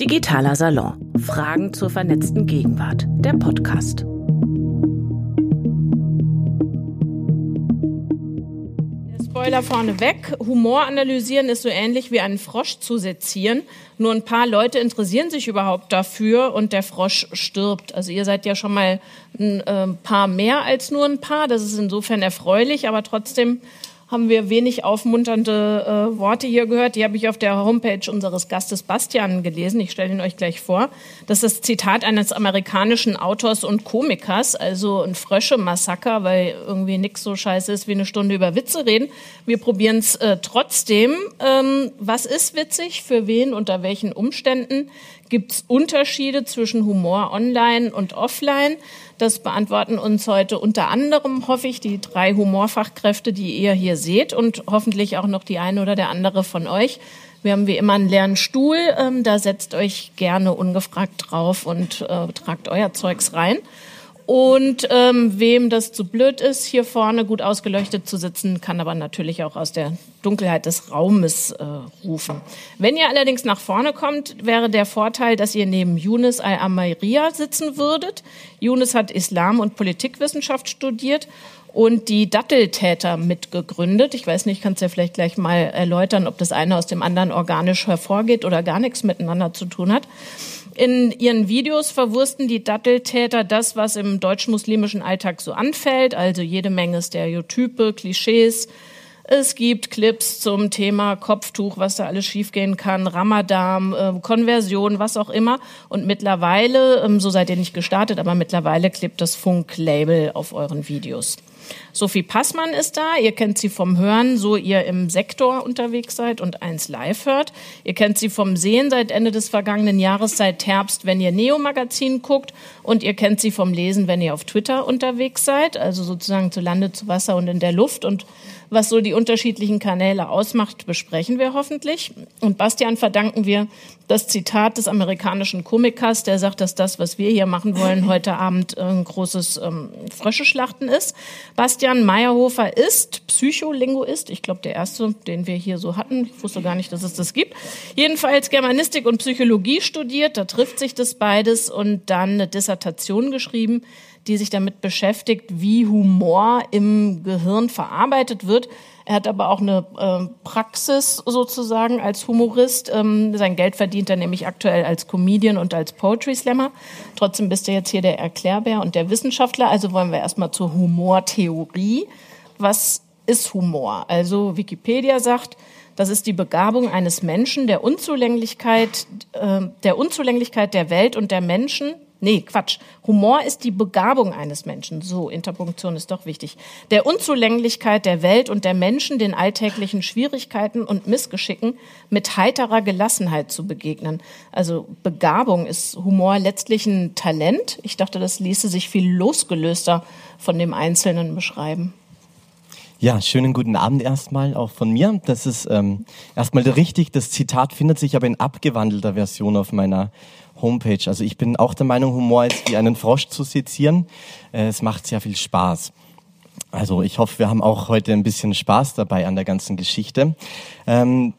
Digitaler Salon. Fragen zur vernetzten Gegenwart. Der Podcast. Spoiler vorneweg. Humor analysieren ist so ähnlich wie einen Frosch zu sezieren. Nur ein paar Leute interessieren sich überhaupt dafür und der Frosch stirbt. Also ihr seid ja schon mal ein äh, paar mehr als nur ein paar. Das ist insofern erfreulich, aber trotzdem haben wir wenig aufmunternde äh, Worte hier gehört. Die habe ich auf der Homepage unseres Gastes Bastian gelesen. Ich stelle ihn euch gleich vor. Das ist das Zitat eines amerikanischen Autors und Komikers, also ein Frösche-Massaker, weil irgendwie nichts so scheiße ist wie eine Stunde über Witze reden. Wir probieren es äh, trotzdem. Ähm, was ist witzig? Für wen? Unter welchen Umständen? Gibt es Unterschiede zwischen Humor online und offline? Das beantworten uns heute unter anderem, hoffe ich, die drei Humorfachkräfte, die ihr hier seht und hoffentlich auch noch die eine oder der andere von euch. Wir haben wie immer einen leeren Stuhl, ähm, da setzt euch gerne ungefragt drauf und äh, tragt euer Zeugs rein. Und ähm, wem das zu blöd ist, hier vorne gut ausgeleuchtet zu sitzen, kann aber natürlich auch aus der Dunkelheit des Raumes äh, rufen. Wenn ihr allerdings nach vorne kommt, wäre der Vorteil, dass ihr neben Yunus al-Amairia sitzen würdet. Yunus hat Islam und Politikwissenschaft studiert und die Datteltäter mitgegründet. Ich weiß nicht, kannst du ja vielleicht gleich mal erläutern, ob das eine aus dem anderen organisch hervorgeht oder gar nichts miteinander zu tun hat. In ihren Videos verwursten die Datteltäter das, was im deutsch-muslimischen Alltag so anfällt, also jede Menge Stereotype, Klischees. Es gibt Clips zum Thema Kopftuch, was da alles schiefgehen kann, Ramadan, äh, Konversion, was auch immer. Und mittlerweile, ähm, so seid ihr nicht gestartet, aber mittlerweile klebt das Funk-Label auf euren Videos. Sophie Passmann ist da. Ihr kennt sie vom Hören, so ihr im Sektor unterwegs seid und eins live hört. Ihr kennt sie vom Sehen seit Ende des vergangenen Jahres, seit Herbst, wenn ihr Neo-Magazin guckt. Und ihr kennt sie vom Lesen, wenn ihr auf Twitter unterwegs seid, also sozusagen zu Lande, zu Wasser und in der Luft. Und was so die unterschiedlichen Kanäle ausmacht, besprechen wir hoffentlich. Und Bastian verdanken wir das Zitat des amerikanischen Komikers, der sagt, dass das, was wir hier machen wollen, heute Abend ein großes ähm, Fröscheschlachten ist. Bastian Meyerhofer ist Psycholinguist. Ich glaube, der erste, den wir hier so hatten. Ich wusste gar nicht, dass es das gibt. Jedenfalls Germanistik und Psychologie studiert. Da trifft sich das beides und dann eine Dissertation geschrieben die sich damit beschäftigt, wie Humor im Gehirn verarbeitet wird. Er hat aber auch eine äh, Praxis sozusagen als Humorist. Ähm, sein Geld verdient er nämlich aktuell als Comedian und als Poetry Slammer. Trotzdem bist du jetzt hier der Erklärbär und der Wissenschaftler. Also wollen wir erstmal zur Humortheorie. Was ist Humor? Also Wikipedia sagt, das ist die Begabung eines Menschen, der Unzulänglichkeit, äh, der Unzulänglichkeit der Welt und der Menschen Nee, Quatsch. Humor ist die Begabung eines Menschen. So, Interpunktion ist doch wichtig. Der Unzulänglichkeit der Welt und der Menschen, den alltäglichen Schwierigkeiten und Missgeschicken mit heiterer Gelassenheit zu begegnen. Also Begabung ist Humor letztlich ein Talent. Ich dachte, das ließe sich viel losgelöster von dem Einzelnen beschreiben. Ja, schönen guten Abend erstmal auch von mir. Das ist ähm, erstmal richtig. Das Zitat findet sich aber in abgewandelter Version auf meiner Homepage. Also ich bin auch der Meinung, Humor ist wie einen Frosch zu sezieren. Äh, es macht sehr viel Spaß. Also ich hoffe, wir haben auch heute ein bisschen Spaß dabei an der ganzen Geschichte. Ähm,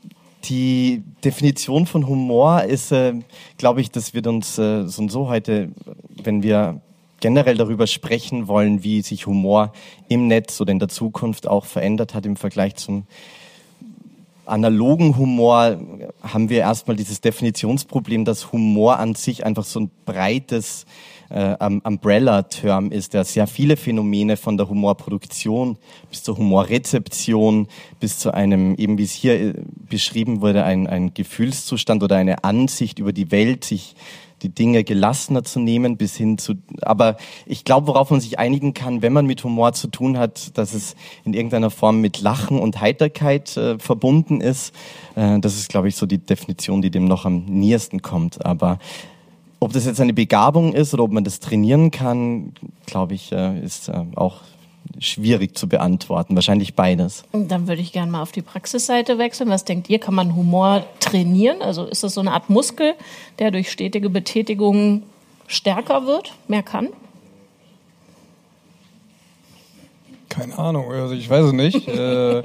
die Definition von Humor ist, äh, glaube ich, das wird uns äh, so und so heute, wenn wir generell darüber sprechen wollen, wie sich Humor im Netz oder in der Zukunft auch verändert hat im Vergleich zum analogen Humor haben wir erstmal dieses Definitionsproblem, dass Humor an sich einfach so ein breites äh, Umbrella-Term ist, der sehr viele Phänomene von der Humorproduktion bis zur Humorrezeption, bis zu einem, eben wie es hier äh, beschrieben wurde, ein, ein Gefühlszustand oder eine Ansicht über die Welt, sich die Dinge gelassener zu nehmen, bis hin zu, aber ich glaube, worauf man sich einigen kann, wenn man mit Humor zu tun hat, dass es in irgendeiner Form mit Lachen und Heiterkeit äh, verbunden ist. Äh, das ist, glaube ich, so die Definition, die dem noch am nähersten kommt. Aber ob das jetzt eine Begabung ist oder ob man das trainieren kann, glaube ich, äh, ist äh, auch schwierig zu beantworten. Wahrscheinlich beides. Dann würde ich gerne mal auf die Praxisseite wechseln. Was denkt ihr? Kann man Humor trainieren? Also ist das so eine Art Muskel, der durch stetige Betätigung stärker wird, mehr kann? Keine Ahnung, also ich weiß es nicht. äh,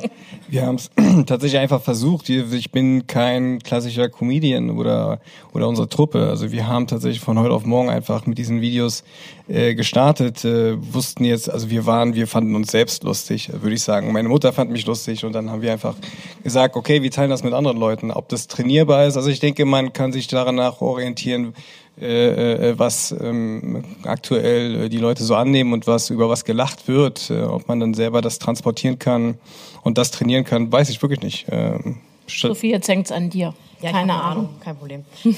wir haben es tatsächlich einfach versucht. Ich bin kein klassischer Comedian oder oder unsere Truppe. Also wir haben tatsächlich von heute auf morgen einfach mit diesen Videos äh, gestartet. Äh, wussten jetzt, also wir waren, wir fanden uns selbst lustig, würde ich sagen. Meine Mutter fand mich lustig und dann haben wir einfach gesagt, okay, wir teilen das mit anderen Leuten. Ob das trainierbar ist, also ich denke, man kann sich daran nach orientieren, äh, äh, was ähm, aktuell äh, die Leute so annehmen und was über was gelacht wird, äh, ob man dann selber das transportieren kann und das trainieren kann, weiß ich wirklich nicht. Ähm, Sophie, jetzt hängt's an dir. Ja, keine Ahnung. Ahnung. Kein Problem.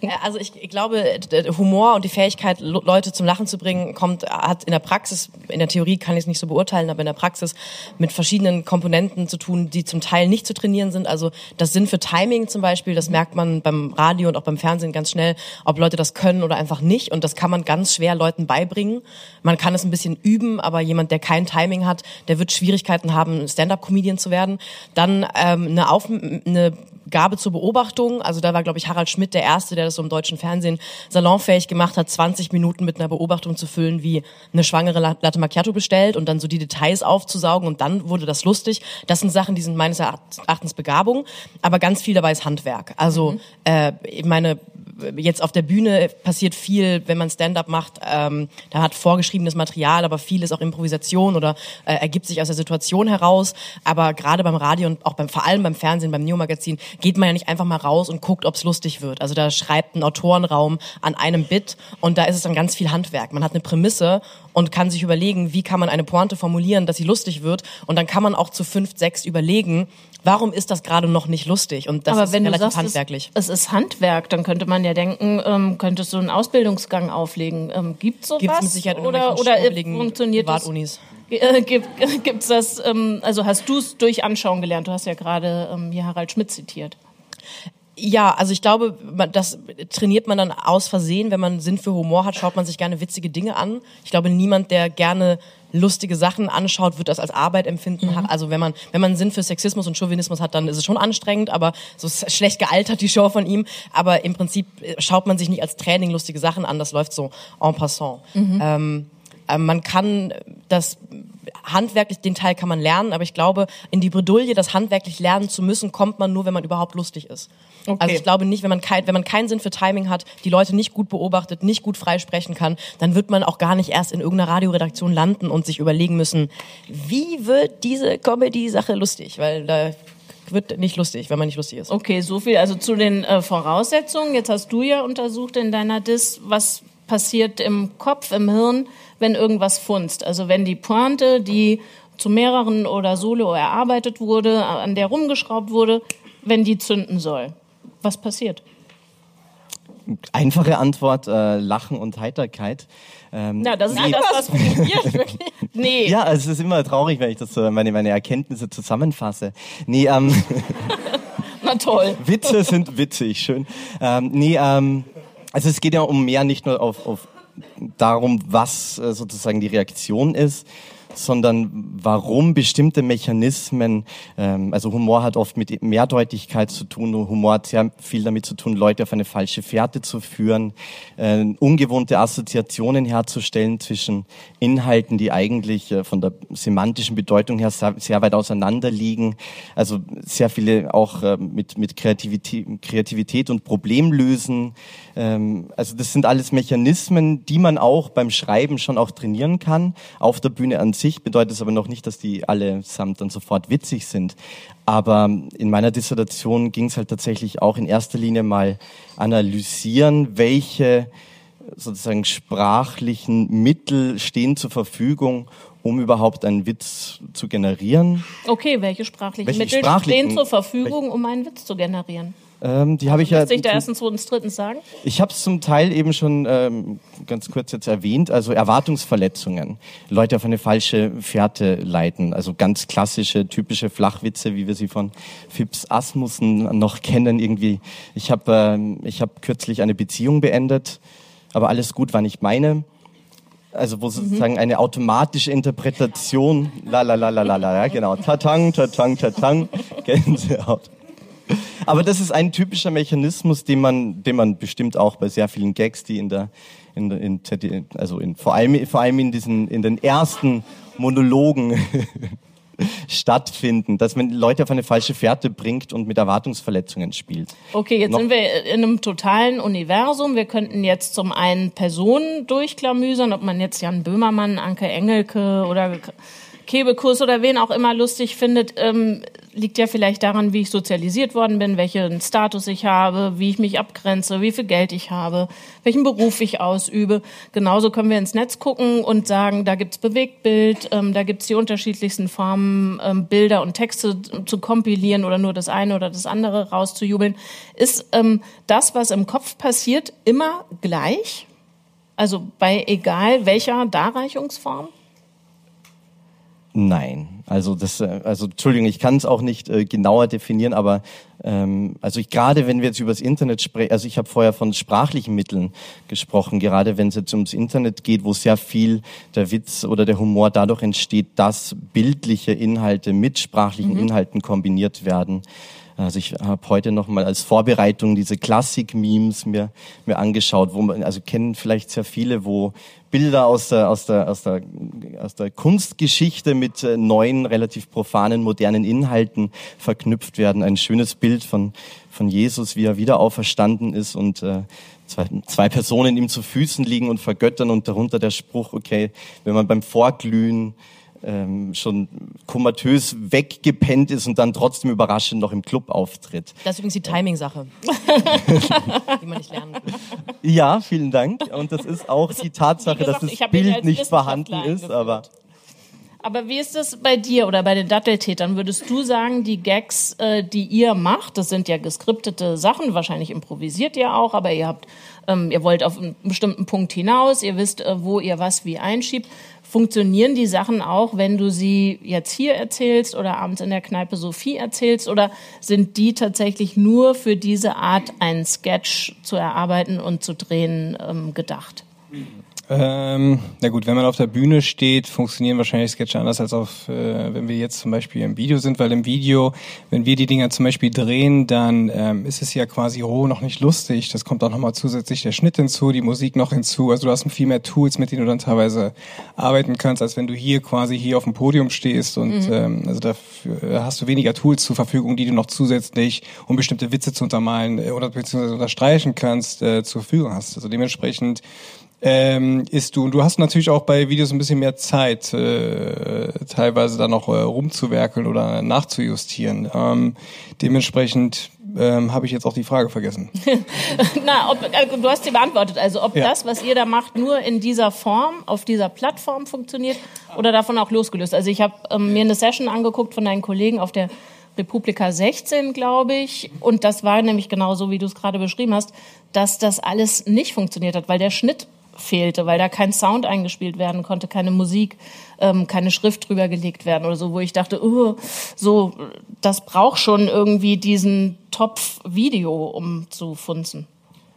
Äh, also ich, ich, glaube, Humor und die Fähigkeit, Leute zum Lachen zu bringen, kommt, hat in der Praxis, in der Theorie kann ich es nicht so beurteilen, aber in der Praxis mit verschiedenen Komponenten zu tun, die zum Teil nicht zu trainieren sind. Also das Sinn für Timing zum Beispiel, das merkt man beim Radio und auch beim Fernsehen ganz schnell, ob Leute das können oder einfach nicht. Und das kann man ganz schwer Leuten beibringen. Man kann es ein bisschen üben, aber jemand, der kein Timing hat, der wird Schwierigkeiten haben, Stand-up-Comedian zu werden. Dann ähm, eine, Auf eine Gabe zur Beobachtung. Also da war, glaube ich, Harald Schmidt der Erste, der das so im deutschen Fernsehen salonfähig gemacht hat, 20 Minuten mit einer Beobachtung zu füllen, wie eine schwangere Latte Macchiato bestellt und dann so die Details aufzusaugen und dann wurde das lustig. Das sind Sachen, die sind meines Erachtens Begabung, aber ganz viel dabei ist Handwerk. Also mhm. äh, meine jetzt auf der Bühne passiert viel, wenn man Stand-up macht. Ähm, da hat vorgeschriebenes Material, aber viel ist auch Improvisation oder äh, ergibt sich aus der Situation heraus. Aber gerade beim Radio und auch beim vor allem beim Fernsehen, beim Neo-Magazin geht man ja nicht einfach mal raus und guckt, ob es lustig wird. Also da schreibt ein Autorenraum an einem Bit und da ist es dann ganz viel Handwerk. Man hat eine Prämisse und kann sich überlegen, wie kann man eine Pointe formulieren, dass sie lustig wird. Und dann kann man auch zu fünf, sechs überlegen, warum ist das gerade noch nicht lustig? Und das Aber ist wenn relativ sagst, handwerklich. Es, es, ist Handwerk, dann könnte man ja denken, ähm, könntest du einen Ausbildungsgang auflegen. Ähm, gibt sowas? Gibt's mit Sicherheit oder oder funktioniert Privat-Unis. Äh, gibt gibt's das? Ähm, also hast du es durch Anschauen gelernt? Du hast ja gerade ähm, hier Harald Schmidt zitiert. Ja, also ich glaube, das trainiert man dann aus Versehen. Wenn man Sinn für Humor hat, schaut man sich gerne witzige Dinge an. Ich glaube, niemand, der gerne lustige Sachen anschaut, wird das als Arbeit empfinden. Mhm. Also wenn man, wenn man Sinn für Sexismus und Chauvinismus hat, dann ist es schon anstrengend, aber so schlecht gealtert die Show von ihm. Aber im Prinzip äh, schaut man sich nicht als Training lustige Sachen an, das läuft so en passant. Mhm. Ähm, äh, man kann das handwerklich, den Teil kann man lernen, aber ich glaube, in die Bredouille, das handwerklich lernen zu müssen, kommt man nur, wenn man überhaupt lustig ist. Okay. Also ich glaube nicht, wenn man, kein, wenn man keinen Sinn für Timing hat, die Leute nicht gut beobachtet, nicht gut freisprechen kann, dann wird man auch gar nicht erst in irgendeiner Radioredaktion landen und sich überlegen müssen, wie wird diese Comedy-Sache lustig, weil da wird nicht lustig, wenn man nicht lustig ist. Okay, so viel also zu den äh, Voraussetzungen. Jetzt hast du ja untersucht in deiner Dis, was passiert im Kopf, im Hirn, wenn irgendwas funzt. Also wenn die Pointe, die zu mehreren oder solo erarbeitet wurde, an der rumgeschraubt wurde, wenn die zünden soll. Was passiert? Einfache Antwort, äh, Lachen und Heiterkeit. Ähm, Na, das ist nee. das, was wirklich. Nee. Ja, es ist immer traurig, wenn ich das so meine, meine Erkenntnisse zusammenfasse. Nee, ähm, Na toll. Witze sind witzig, schön. Ähm, nee, ähm, also es geht ja um mehr, nicht nur auf, auf darum, was äh, sozusagen die Reaktion ist, sondern warum bestimmte Mechanismen, ähm, also Humor hat oft mit Mehrdeutigkeit zu tun, Humor hat sehr viel damit zu tun, Leute auf eine falsche Fährte zu führen, äh, ungewohnte Assoziationen herzustellen zwischen Inhalten, die eigentlich äh, von der semantischen Bedeutung her sehr, sehr, weit auseinander liegen, also sehr viele auch äh, mit, mit Kreativität, Kreativität und Problemlösen, ähm, also das sind alles Mechanismen, die man auch beim Schreiben schon auch trainieren kann, auf der Bühne an sich bedeutet es aber noch nicht, dass die allesamt dann sofort witzig sind. Aber in meiner Dissertation ging es halt tatsächlich auch in erster Linie mal analysieren, welche sozusagen sprachlichen Mittel stehen zur Verfügung, um überhaupt einen Witz zu generieren. Okay, welche sprachlichen welche Mittel sprachlichen, stehen zur Verfügung, um einen Witz zu generieren? Ähm, die habe ich ja. Lässt sich da erstens, zweitens, drittens sagen? Ich habe es zum Teil eben schon ähm, ganz kurz jetzt erwähnt. Also Erwartungsverletzungen, Leute auf eine falsche Fährte leiten. Also ganz klassische, typische Flachwitze, wie wir sie von Phipps Asmussen noch kennen. Irgendwie. Ich habe ähm, ich habe kürzlich eine Beziehung beendet, aber alles gut war nicht meine. Also wo sozusagen mhm. eine automatische Interpretation, la la la la la la, ja genau, tatang, tatang, tatang, Gänsehaut. Aber das ist ein typischer Mechanismus, den man, den man bestimmt auch bei sehr vielen Gags, die in der, in, in, also in, vor allem, vor allem in diesen, in den ersten Monologen stattfinden, dass man Leute auf eine falsche Fährte bringt und mit Erwartungsverletzungen spielt. Okay, jetzt Noch sind wir in einem totalen Universum. Wir könnten jetzt zum einen Personen durchklamüsern, ob man jetzt Jan Böhmermann, Anke Engelke oder Kebekus oder wen auch immer lustig findet, ähm, liegt ja vielleicht daran, wie ich sozialisiert worden bin, welchen Status ich habe, wie ich mich abgrenze, wie viel Geld ich habe, welchen Beruf ich ausübe. Genauso können wir ins Netz gucken und sagen, da gibt's Bewegtbild, ähm, da gibt's die unterschiedlichsten Formen, ähm, Bilder und Texte zu kompilieren oder nur das eine oder das andere rauszujubeln. Ist ähm, das, was im Kopf passiert, immer gleich? Also bei egal welcher Darreichungsform? Nein, also das, äh, also Entschuldigung, ich kann es auch nicht äh, genauer definieren, aber ähm, also ich gerade wenn wir jetzt über das Internet sprechen, also ich habe vorher von sprachlichen Mitteln gesprochen, gerade wenn es jetzt ums Internet geht, wo sehr viel der Witz oder der Humor dadurch entsteht, dass bildliche Inhalte mit sprachlichen mhm. Inhalten kombiniert werden. Also ich habe heute noch mal als Vorbereitung diese Klassik-Memes mir, mir angeschaut, wo man, also kennen vielleicht sehr viele, wo Bilder aus der, aus der, aus der, aus der Kunstgeschichte mit äh, neuen, relativ profanen, modernen Inhalten verknüpft werden. Ein schönes Bild von, von Jesus, wie er wieder auferstanden ist und äh, zwei, zwei Personen ihm zu Füßen liegen und vergöttern und darunter der Spruch, okay, wenn man beim Vorglühen ähm, schon komatös weggepennt ist und dann trotzdem überraschend noch im Club auftritt. Das ist übrigens die Timing-Sache, die man nicht lernen kann. Ja, vielen Dank. Und das ist auch die Tatsache, gesagt, dass das Bild nicht vorhanden ist, aber aber wie ist das bei dir oder bei den Datteltätern? Würdest du sagen, die Gags, äh, die ihr macht, das sind ja geskriptete Sachen, wahrscheinlich improvisiert ihr auch, aber ihr habt, ähm, ihr wollt auf einen bestimmten Punkt hinaus, ihr wisst, äh, wo ihr was wie einschiebt. Funktionieren die Sachen auch, wenn du sie jetzt hier erzählst oder abends in der Kneipe Sophie erzählst? Oder sind die tatsächlich nur für diese Art, einen Sketch zu erarbeiten und zu drehen, ähm, gedacht? Ähm, na gut, wenn man auf der Bühne steht, funktionieren wahrscheinlich Sketche anders als auf, äh, wenn wir jetzt zum Beispiel im Video sind, weil im Video, wenn wir die Dinger zum Beispiel drehen, dann ähm, ist es ja quasi roh noch nicht lustig. Das kommt auch nochmal zusätzlich der Schnitt hinzu, die Musik noch hinzu. Also du hast viel mehr Tools, mit denen du dann teilweise arbeiten kannst, als wenn du hier quasi hier auf dem Podium stehst und mhm. ähm, also dafür hast du weniger Tools zur Verfügung, die du noch zusätzlich, um bestimmte Witze zu untermalen äh, oder beziehungsweise unterstreichen kannst, äh, zur Verfügung hast. Also dementsprechend ähm, ist du. Und du hast natürlich auch bei Videos ein bisschen mehr Zeit, äh, teilweise da noch äh, rumzuwerkeln oder nachzujustieren. Ähm, dementsprechend ähm, habe ich jetzt auch die Frage vergessen. Na, ob, also du hast sie beantwortet. Also ob ja. das, was ihr da macht, nur in dieser Form, auf dieser Plattform funktioniert oder davon auch losgelöst. Also ich habe ähm, mir eine Session angeguckt von deinen Kollegen auf der Republika 16, glaube ich. Und das war nämlich genau so, wie du es gerade beschrieben hast, dass das alles nicht funktioniert hat, weil der Schnitt fehlte, weil da kein Sound eingespielt werden konnte, keine Musik, ähm, keine Schrift drüber gelegt werden oder so, wo ich dachte, uh, so, das braucht schon irgendwie diesen Topf Video, um zu funzen.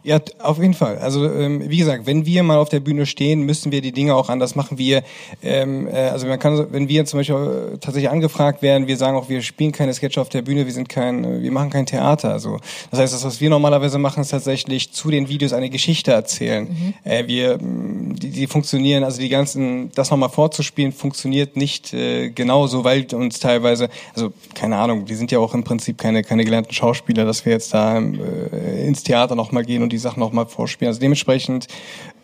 Ja, auf jeden Fall. Also ähm, wie gesagt, wenn wir mal auf der Bühne stehen, müssen wir die Dinge auch anders machen. Wir, ähm, äh, also man kann, wenn wir zum Beispiel äh, tatsächlich angefragt werden, wir sagen auch, wir spielen keine Sketche auf der Bühne, wir sind kein, wir machen kein Theater. Also das heißt, das, was wir normalerweise machen, ist tatsächlich zu den Videos eine Geschichte erzählen. Mhm. Äh, wir, die, die funktionieren, also die ganzen, das nochmal vorzuspielen, funktioniert nicht äh, genauso, weil uns teilweise, also keine Ahnung, wir sind ja auch im Prinzip keine keine gelernten Schauspieler, dass wir jetzt da äh, ins Theater nochmal gehen und die Sachen nochmal vorspielen. Also dementsprechend,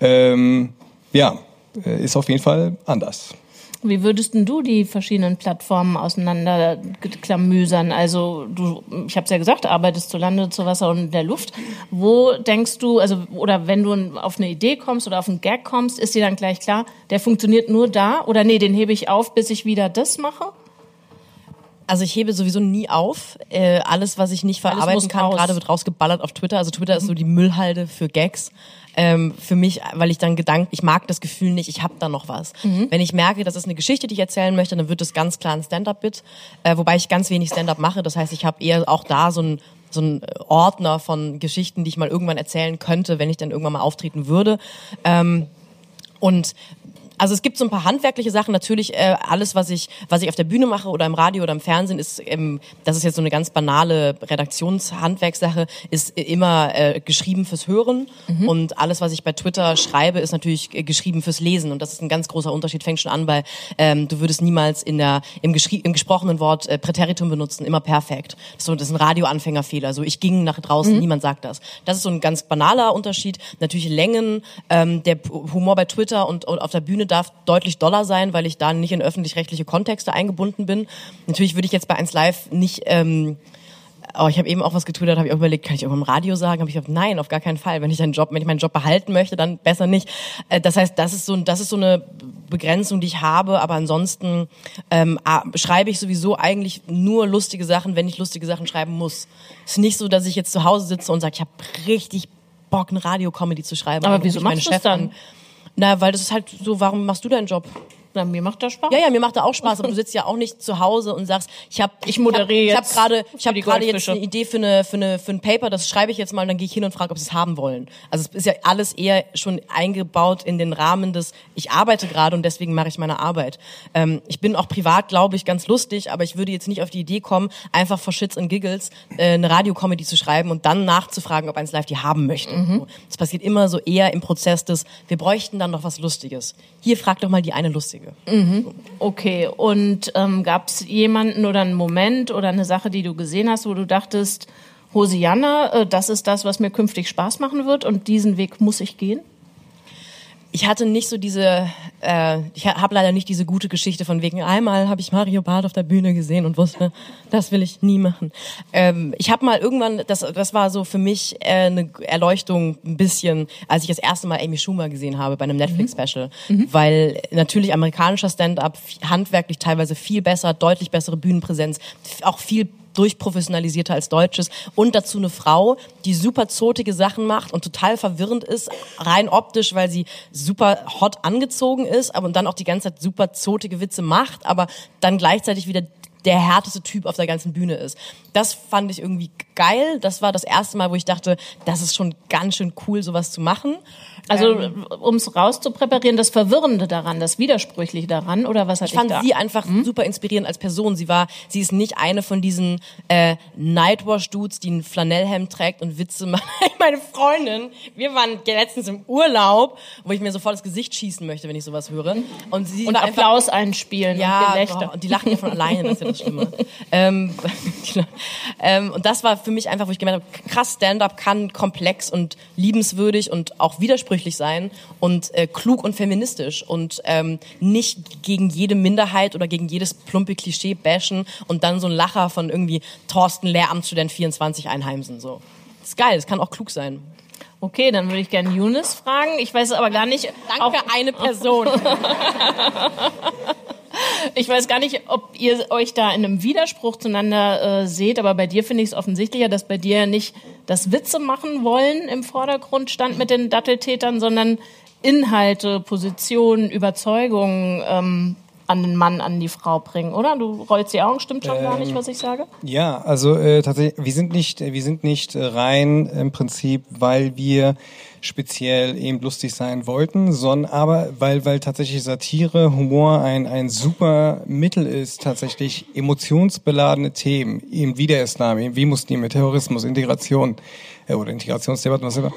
ähm, ja, äh, ist auf jeden Fall anders. Wie würdest denn du die verschiedenen Plattformen auseinanderklamüsern? Also du, ich habe es ja gesagt, arbeitest zu Lande, zu Wasser und in der Luft. Wo denkst du, also oder wenn du auf eine Idee kommst oder auf einen Gag kommst, ist dir dann gleich klar, der funktioniert nur da oder nee, den hebe ich auf, bis ich wieder das mache? Also ich hebe sowieso nie auf. Äh, alles, was ich nicht verarbeiten kann, gerade wird rausgeballert auf Twitter. Also Twitter mhm. ist so die Müllhalde für Gags. Ähm, für mich, weil ich dann Gedanken, ich mag das Gefühl nicht, ich habe da noch was. Mhm. Wenn ich merke, das ist eine Geschichte, die ich erzählen möchte, dann wird es ganz klar ein Stand-up-Bit, äh, wobei ich ganz wenig Stand-up mache. Das heißt, ich habe eher auch da so ein so ein Ordner von Geschichten, die ich mal irgendwann erzählen könnte, wenn ich dann irgendwann mal auftreten würde. Ähm, und Also es gibt so ein paar handwerkliche Sachen. Natürlich äh, alles, was ich, was ich auf der Bühne mache oder im Radio oder im Fernsehen, ist, ähm, das ist jetzt so eine ganz banale Redaktionshandwerkssache, ist immer äh, geschrieben fürs Hören mhm. und alles, was ich bei Twitter schreibe, ist natürlich äh, geschrieben fürs Lesen. Und das ist ein ganz großer Unterschied. Fängt schon an, weil ähm, du würdest niemals in der im, im gesprochenen Wort äh, Präteritum benutzen, immer perfekt. Das ist, so, das ist ein Radioanfängerfehler. So ich ging nach draußen, mhm. niemand sagt das. Das ist so ein ganz banaler Unterschied. Natürlich Längen. Ähm, der Humor bei Twitter und, und auf der Bühne darf deutlich doller sein, weil ich da nicht in öffentlich-rechtliche Kontexte eingebunden bin. Natürlich würde ich jetzt bei 1 Live nicht ähm, Oh, ich habe eben auch was getwittert, habe ich auch überlegt, kann ich irgendwann im Radio sagen? Habe ich gesagt, nein, auf gar keinen Fall. Wenn ich einen Job, wenn ich meinen Job behalten möchte, dann besser nicht. Äh, das heißt, das ist so, das ist so eine Begrenzung, die ich habe. Aber ansonsten ähm, schreibe ich sowieso eigentlich nur lustige Sachen, wenn ich lustige Sachen schreiben muss. Es ist nicht so, dass ich jetzt zu Hause sitze und sage, ich habe richtig Bock, eine Radiocomedy zu schreiben. Aber wieso machst du das dann? An. Na, weil das ist halt so, warum machst du deinen Job? Na, mir macht das Spaß. Ja, ja, mir macht das auch Spaß, aber du sitzt ja auch nicht zu Hause und sagst, ich habe ich moderiere ich hab, gerade ich habe gerade jetzt eine Idee für eine für eine für ein Paper, das schreibe ich jetzt mal und dann gehe ich hin und frage, ob sie es haben wollen. Also es ist ja alles eher schon eingebaut in den Rahmen des ich arbeite gerade und deswegen mache ich meine Arbeit. Ähm, ich bin auch privat, glaube ich, ganz lustig, aber ich würde jetzt nicht auf die Idee kommen, einfach vor Shits and Giggles äh, eine Radiocomedy zu schreiben und dann nachzufragen, ob eins live die haben möchte. Mhm. Das passiert immer so eher im Prozess des wir bräuchten dann noch was lustiges. Hier frag doch mal die eine lustige. Mhm. Okay, und ähm, gab es jemanden oder einen Moment oder eine Sache, die du gesehen hast, wo du dachtest, Hosianna, äh, das ist das, was mir künftig Spaß machen wird und diesen Weg muss ich gehen? Ich hatte nicht so diese, äh, ich habe leider nicht diese gute Geschichte von wegen, einmal habe ich Mario Barth auf der Bühne gesehen und wusste, das will ich nie machen. Ähm, ich habe mal irgendwann, das, das war so für mich äh, eine Erleuchtung ein bisschen, als ich das erste Mal Amy Schumer gesehen habe bei einem Netflix-Special, mhm. mhm. weil natürlich amerikanischer Stand-up handwerklich teilweise viel besser, deutlich bessere Bühnenpräsenz, auch viel durchprofessionalisierter als Deutsches und dazu eine Frau, die super zotige Sachen macht und total verwirrend ist, rein optisch, weil sie super hot angezogen ist, aber dann auch die ganze Zeit super zotige Witze macht, aber dann gleichzeitig wieder der härteste Typ auf der ganzen Bühne ist. Das fand ich irgendwie geil. Das war das erste Mal, wo ich dachte, das ist schon ganz schön cool, sowas zu machen. Also ähm, um es rauszupräparieren, das Verwirrende daran, das Widersprüchliche daran, oder was hat ich fand da? sie einfach hm? super inspirierend als Person. Sie war, sie ist nicht eine von diesen äh, Nightwash-Dudes, die ein Flanellhemd trägt und Witze macht. Meine Freundin, wir waren letztens im Urlaub, wo ich mir sofort das Gesicht schießen möchte, wenn ich sowas höre. Und, sie und Applaus einspielen ja, und Gelächter. Oh, und die lachen ja von alleine, das ist ja das Schlimme. ähm, ähm, und das war für mich einfach, wo ich gemerkt habe, krass, Stand-up kann komplex und liebenswürdig und auch widersprüchlich sein und äh, klug und feministisch und ähm, nicht gegen jede Minderheit oder gegen jedes plumpe Klischee bashen und dann so ein Lacher von irgendwie Thorsten Lehramtsstudent 24 einheimsen. So. Das ist geil, das kann auch klug sein. Okay, dann würde ich gerne Younes fragen. Ich weiß aber gar nicht. Danke, auch eine Person. ich weiß gar nicht, ob ihr euch da in einem Widerspruch zueinander äh, seht, aber bei dir finde ich es offensichtlicher, dass bei dir nicht das Witze machen wollen im Vordergrund stand mit den Datteltätern, sondern Inhalte, Positionen, Überzeugungen ähm, an den Mann, an die Frau bringen, oder? Du rollst die Augen, stimmt schon ähm, gar nicht, ähm, was ich sage? Ja, also äh, tatsächlich, wir sind nicht, wir sind nicht rein im Prinzip, weil wir speziell eben lustig sein wollten, sondern aber weil, weil tatsächlich Satire, Humor ein, ein super Mittel ist, tatsächlich emotionsbeladene Themen, eben wie der Islam, eben wie Muslime, Terrorismus, Integration äh, oder Integrationsdebatten, was immer,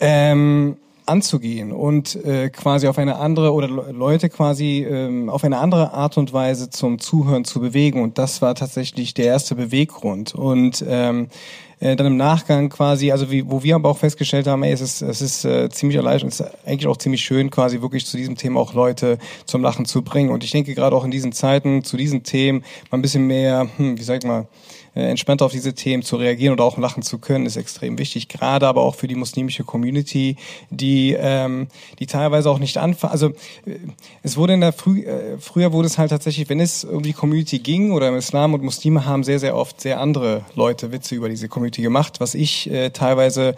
ähm, anzugehen und äh, quasi auf eine andere oder Leute quasi ähm, auf eine andere Art und Weise zum Zuhören zu bewegen. Und das war tatsächlich der erste Beweggrund. Und ähm, äh, dann im Nachgang quasi, also wie, wo wir aber auch festgestellt haben, ey, es ist, es ist äh, ziemlich erleichternd, es ist eigentlich auch ziemlich schön, quasi wirklich zu diesem Thema auch Leute zum Lachen zu bringen. Und ich denke gerade auch in diesen Zeiten zu diesen Themen mal ein bisschen mehr, hm, wie sag ich mal, entspannter auf diese Themen zu reagieren oder auch lachen zu können, ist extrem wichtig. Gerade aber auch für die muslimische Community, die, ähm, die teilweise auch nicht anfangen. Also äh, es wurde in der Früh, äh, früher wurde es halt tatsächlich, wenn es um die Community ging oder im Islam und Muslime haben sehr, sehr oft sehr andere Leute Witze über diese Community gemacht, was ich äh, teilweise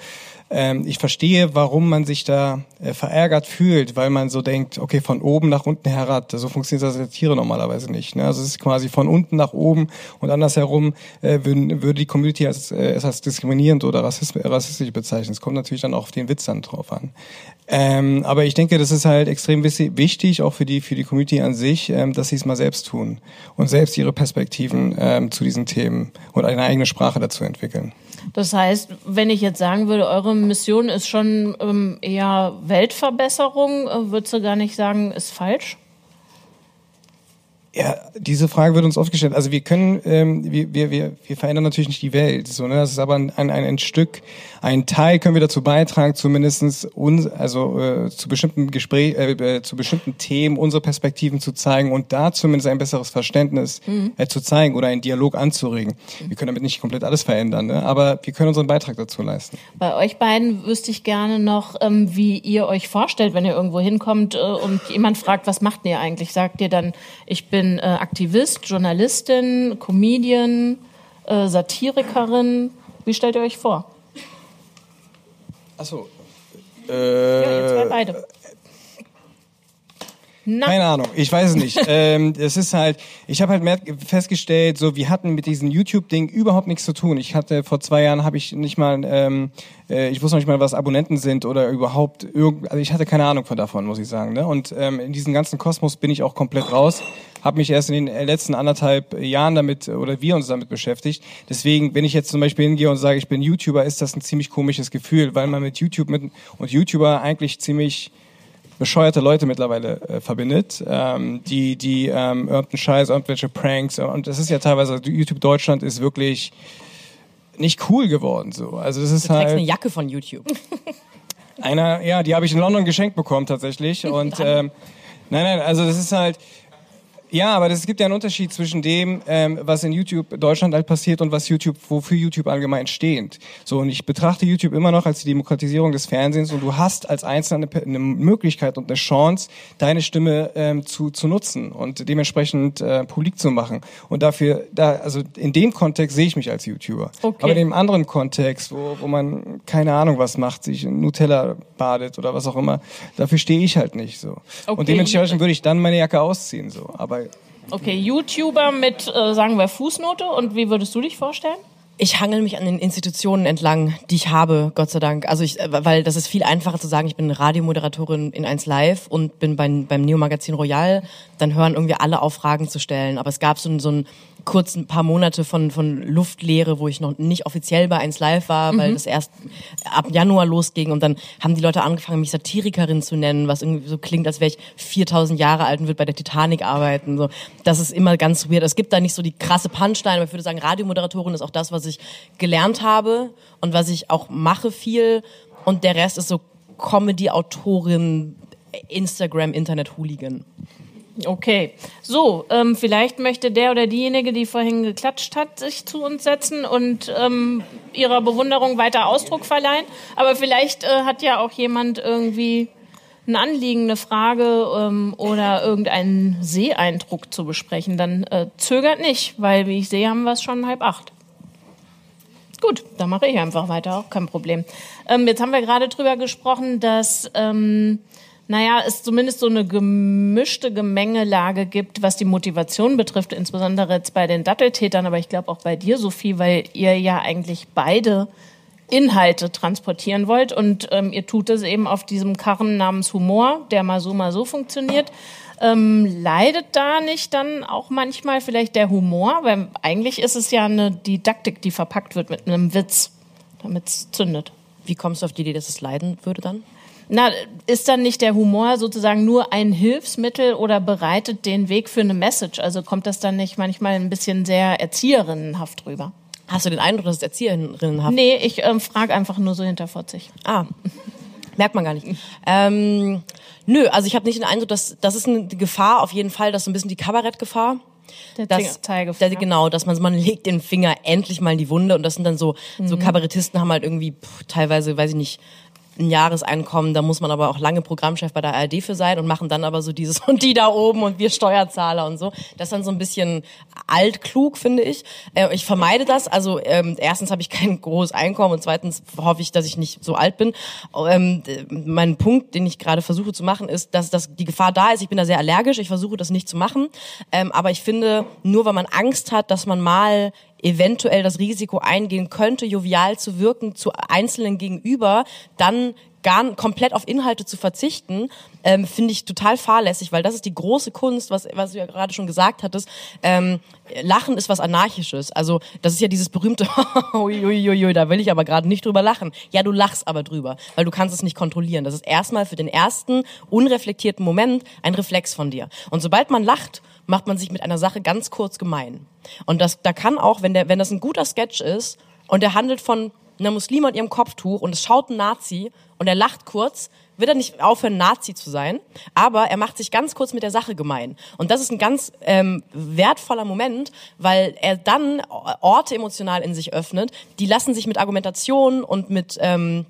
ähm, ich verstehe, warum man sich da äh, verärgert fühlt, weil man so denkt, okay, von oben nach unten herab, so funktioniert das Satire normalerweise nicht. Ne? Also es ist quasi von unten nach oben und andersherum äh, würden, würde die Community als, äh, als diskriminierend oder rassistisch bezeichnen. Es kommt natürlich dann auch auf den Witz dann drauf an. Ähm, aber ich denke, das ist halt extrem wichtig, auch für die, für die Community an sich, ähm, dass sie es mal selbst tun und selbst ihre Perspektiven ähm, zu diesen Themen und eine eigene Sprache dazu entwickeln. Das heißt, wenn ich jetzt sagen würde, eure Mission ist schon ähm, eher Weltverbesserung, äh, würdest du gar nicht sagen, ist falsch? Ja, diese Frage wird uns oft gestellt. Also wir können, ähm, wir, wir, wir, wir verändern natürlich nicht die Welt. So, ne? Das ist aber ein, ein, ein Stück, ein Teil können wir dazu beitragen, zumindestens uns, also äh, zu bestimmten Gespräch, äh, äh, zu bestimmten Themen unsere Perspektiven zu zeigen und da zumindest ein besseres Verständnis mhm. äh, zu zeigen oder einen Dialog anzuregen. Wir können damit nicht komplett alles verändern, ne? aber wir können unseren Beitrag dazu leisten. Bei euch beiden wüsste ich gerne noch, ähm, wie ihr euch vorstellt, wenn ihr irgendwo hinkommt äh, und jemand fragt, was macht ihr eigentlich? Sagt ihr dann, ich bin bin äh, Aktivist, Journalistin, Comedian, äh, Satirikerin. Wie stellt ihr euch vor? Achso. Äh, ja, ihr zwei beide. Na. Keine Ahnung, ich weiß es nicht. ähm, es ist halt, ich habe halt festgestellt, so wir hatten mit diesem YouTube-Ding überhaupt nichts zu tun. Ich hatte vor zwei Jahren habe ich nicht mal, ähm, äh, ich wusste noch nicht mal, was Abonnenten sind oder überhaupt irgend, also ich hatte keine Ahnung von davon, muss ich sagen. Ne? Und ähm, in diesem ganzen Kosmos bin ich auch komplett raus. Habe mich erst in den letzten anderthalb Jahren damit oder wir uns damit beschäftigt. Deswegen, wenn ich jetzt zum Beispiel hingehe und sage, ich bin YouTuber, ist das ein ziemlich komisches Gefühl, weil man mit YouTube mit, und YouTuber eigentlich ziemlich bescheuerte Leute mittlerweile äh, verbindet, ähm, die die ähm, irgendeinen Scheiß, irgendwelche Pranks und das ist ja teilweise YouTube Deutschland ist wirklich nicht cool geworden so. Also das ist du halt eine Jacke von YouTube. Einer, ja, die habe ich in London geschenkt bekommen tatsächlich und ähm, nein, nein, also das ist halt ja, aber es gibt ja einen Unterschied zwischen dem, ähm, was in YouTube Deutschland halt passiert und was YouTube, wofür YouTube allgemein steht. So, und ich betrachte YouTube immer noch als die Demokratisierung des Fernsehens und du hast als Einzelne eine Möglichkeit und eine Chance, deine Stimme ähm, zu, zu nutzen und dementsprechend äh, publik zu machen. Und dafür, da, also in dem Kontext sehe ich mich als YouTuber. Okay. Aber in dem anderen Kontext, wo, wo man keine Ahnung was macht, sich in Nutella badet oder was auch immer, dafür stehe ich halt nicht so. Okay. Und dementsprechend würde ich dann meine Jacke ausziehen, so. Aber Okay, YouTuber mit, äh, sagen wir, Fußnote. Und wie würdest du dich vorstellen? Ich hangel mich an den Institutionen entlang, die ich habe, Gott sei Dank. Also ich, äh, weil das ist viel einfacher zu sagen, ich bin Radiomoderatorin in 1 Live und bin beim, beim Neo-Magazin Royal. Dann hören irgendwie alle auf, Fragen zu stellen. Aber es gab so, so ein kurz ein paar Monate von, von Luftleere, wo ich noch nicht offiziell bei 1 Live war, mhm. weil das erst ab Januar losging und dann haben die Leute angefangen, mich Satirikerin zu nennen, was irgendwie so klingt, als wäre ich 4000 Jahre alt und würde bei der Titanic arbeiten. So, das ist immer ganz weird. Es gibt da nicht so die krasse Punchline, aber ich würde sagen, Radiomoderatorin ist auch das, was ich gelernt habe und was ich auch mache viel und der Rest ist so Comedy-Autorin, Instagram, Internet-Hooligan. Okay, so, ähm, vielleicht möchte der oder diejenige, die vorhin geklatscht hat, sich zu uns setzen und ähm, ihrer Bewunderung weiter Ausdruck verleihen. Aber vielleicht äh, hat ja auch jemand irgendwie ein Anliegen, eine Frage ähm, oder irgendeinen Seeeindruck zu besprechen. Dann äh, zögert nicht, weil wie ich sehe, haben wir es schon halb acht. Gut, dann mache ich einfach weiter, auch kein Problem. Ähm, jetzt haben wir gerade drüber gesprochen, dass ähm, naja, es zumindest so eine gemischte Gemengelage gibt, was die Motivation betrifft, insbesondere jetzt bei den Datteltätern, aber ich glaube auch bei dir, Sophie, weil ihr ja eigentlich beide Inhalte transportieren wollt und ähm, ihr tut es eben auf diesem Karren namens Humor, der mal so, mal so funktioniert. Ähm, leidet da nicht dann auch manchmal vielleicht der Humor? Weil eigentlich ist es ja eine Didaktik, die verpackt wird mit einem Witz, damit es zündet. Wie kommst du auf die Idee, dass es leiden würde dann? Na, ist dann nicht der Humor sozusagen nur ein Hilfsmittel oder bereitet den Weg für eine Message? Also kommt das dann nicht manchmal ein bisschen sehr erzieherinnenhaft rüber? Hast du den Eindruck, dass es erzieherinnenhaft Nee, ich ähm, frage einfach nur so hinterfotzig. Ah, merkt man gar nicht. Ähm, nö, also ich habe nicht den Eindruck, dass das ist eine Gefahr auf jeden Fall, dass so ein bisschen die Kabarettgefahr. Der dass, Zeigefinger. Der, genau, dass man man legt den Finger endlich mal in die Wunde und das sind dann so mhm. so Kabarettisten haben halt irgendwie pff, teilweise, weiß ich nicht, ein Jahreseinkommen, da muss man aber auch lange Programmchef bei der ARD für sein und machen dann aber so dieses und die da oben und wir Steuerzahler und so. Das ist dann so ein bisschen altklug, finde ich. Äh, ich vermeide das. Also ähm, erstens habe ich kein großes Einkommen und zweitens hoffe ich, dass ich nicht so alt bin. Ähm, mein Punkt, den ich gerade versuche zu machen, ist, dass, dass die Gefahr da ist. Ich bin da sehr allergisch. Ich versuche das nicht zu machen. Ähm, aber ich finde, nur weil man Angst hat, dass man mal eventuell das Risiko eingehen könnte, jovial zu wirken zu Einzelnen gegenüber, dann gar komplett auf Inhalte zu verzichten, ähm, finde ich total fahrlässig, weil das ist die große Kunst, was, was du ja gerade schon gesagt hattest. Ähm, lachen ist was Anarchisches. Also das ist ja dieses berühmte, uiuiui, da will ich aber gerade nicht drüber lachen. Ja, du lachst aber drüber, weil du kannst es nicht kontrollieren. Das ist erstmal für den ersten unreflektierten Moment ein Reflex von dir. Und sobald man lacht, macht man sich mit einer Sache ganz kurz gemein. Und das, da kann auch, wenn der, wenn das ein guter Sketch ist und der handelt von einer Muslime und ihrem Kopftuch und es schaut ein Nazi und er lacht kurz, wird er nicht aufhören, Nazi zu sein, aber er macht sich ganz kurz mit der Sache gemein. Und das ist ein ganz ähm, wertvoller Moment, weil er dann Orte emotional in sich öffnet, die lassen sich mit Argumentation und mit ähm,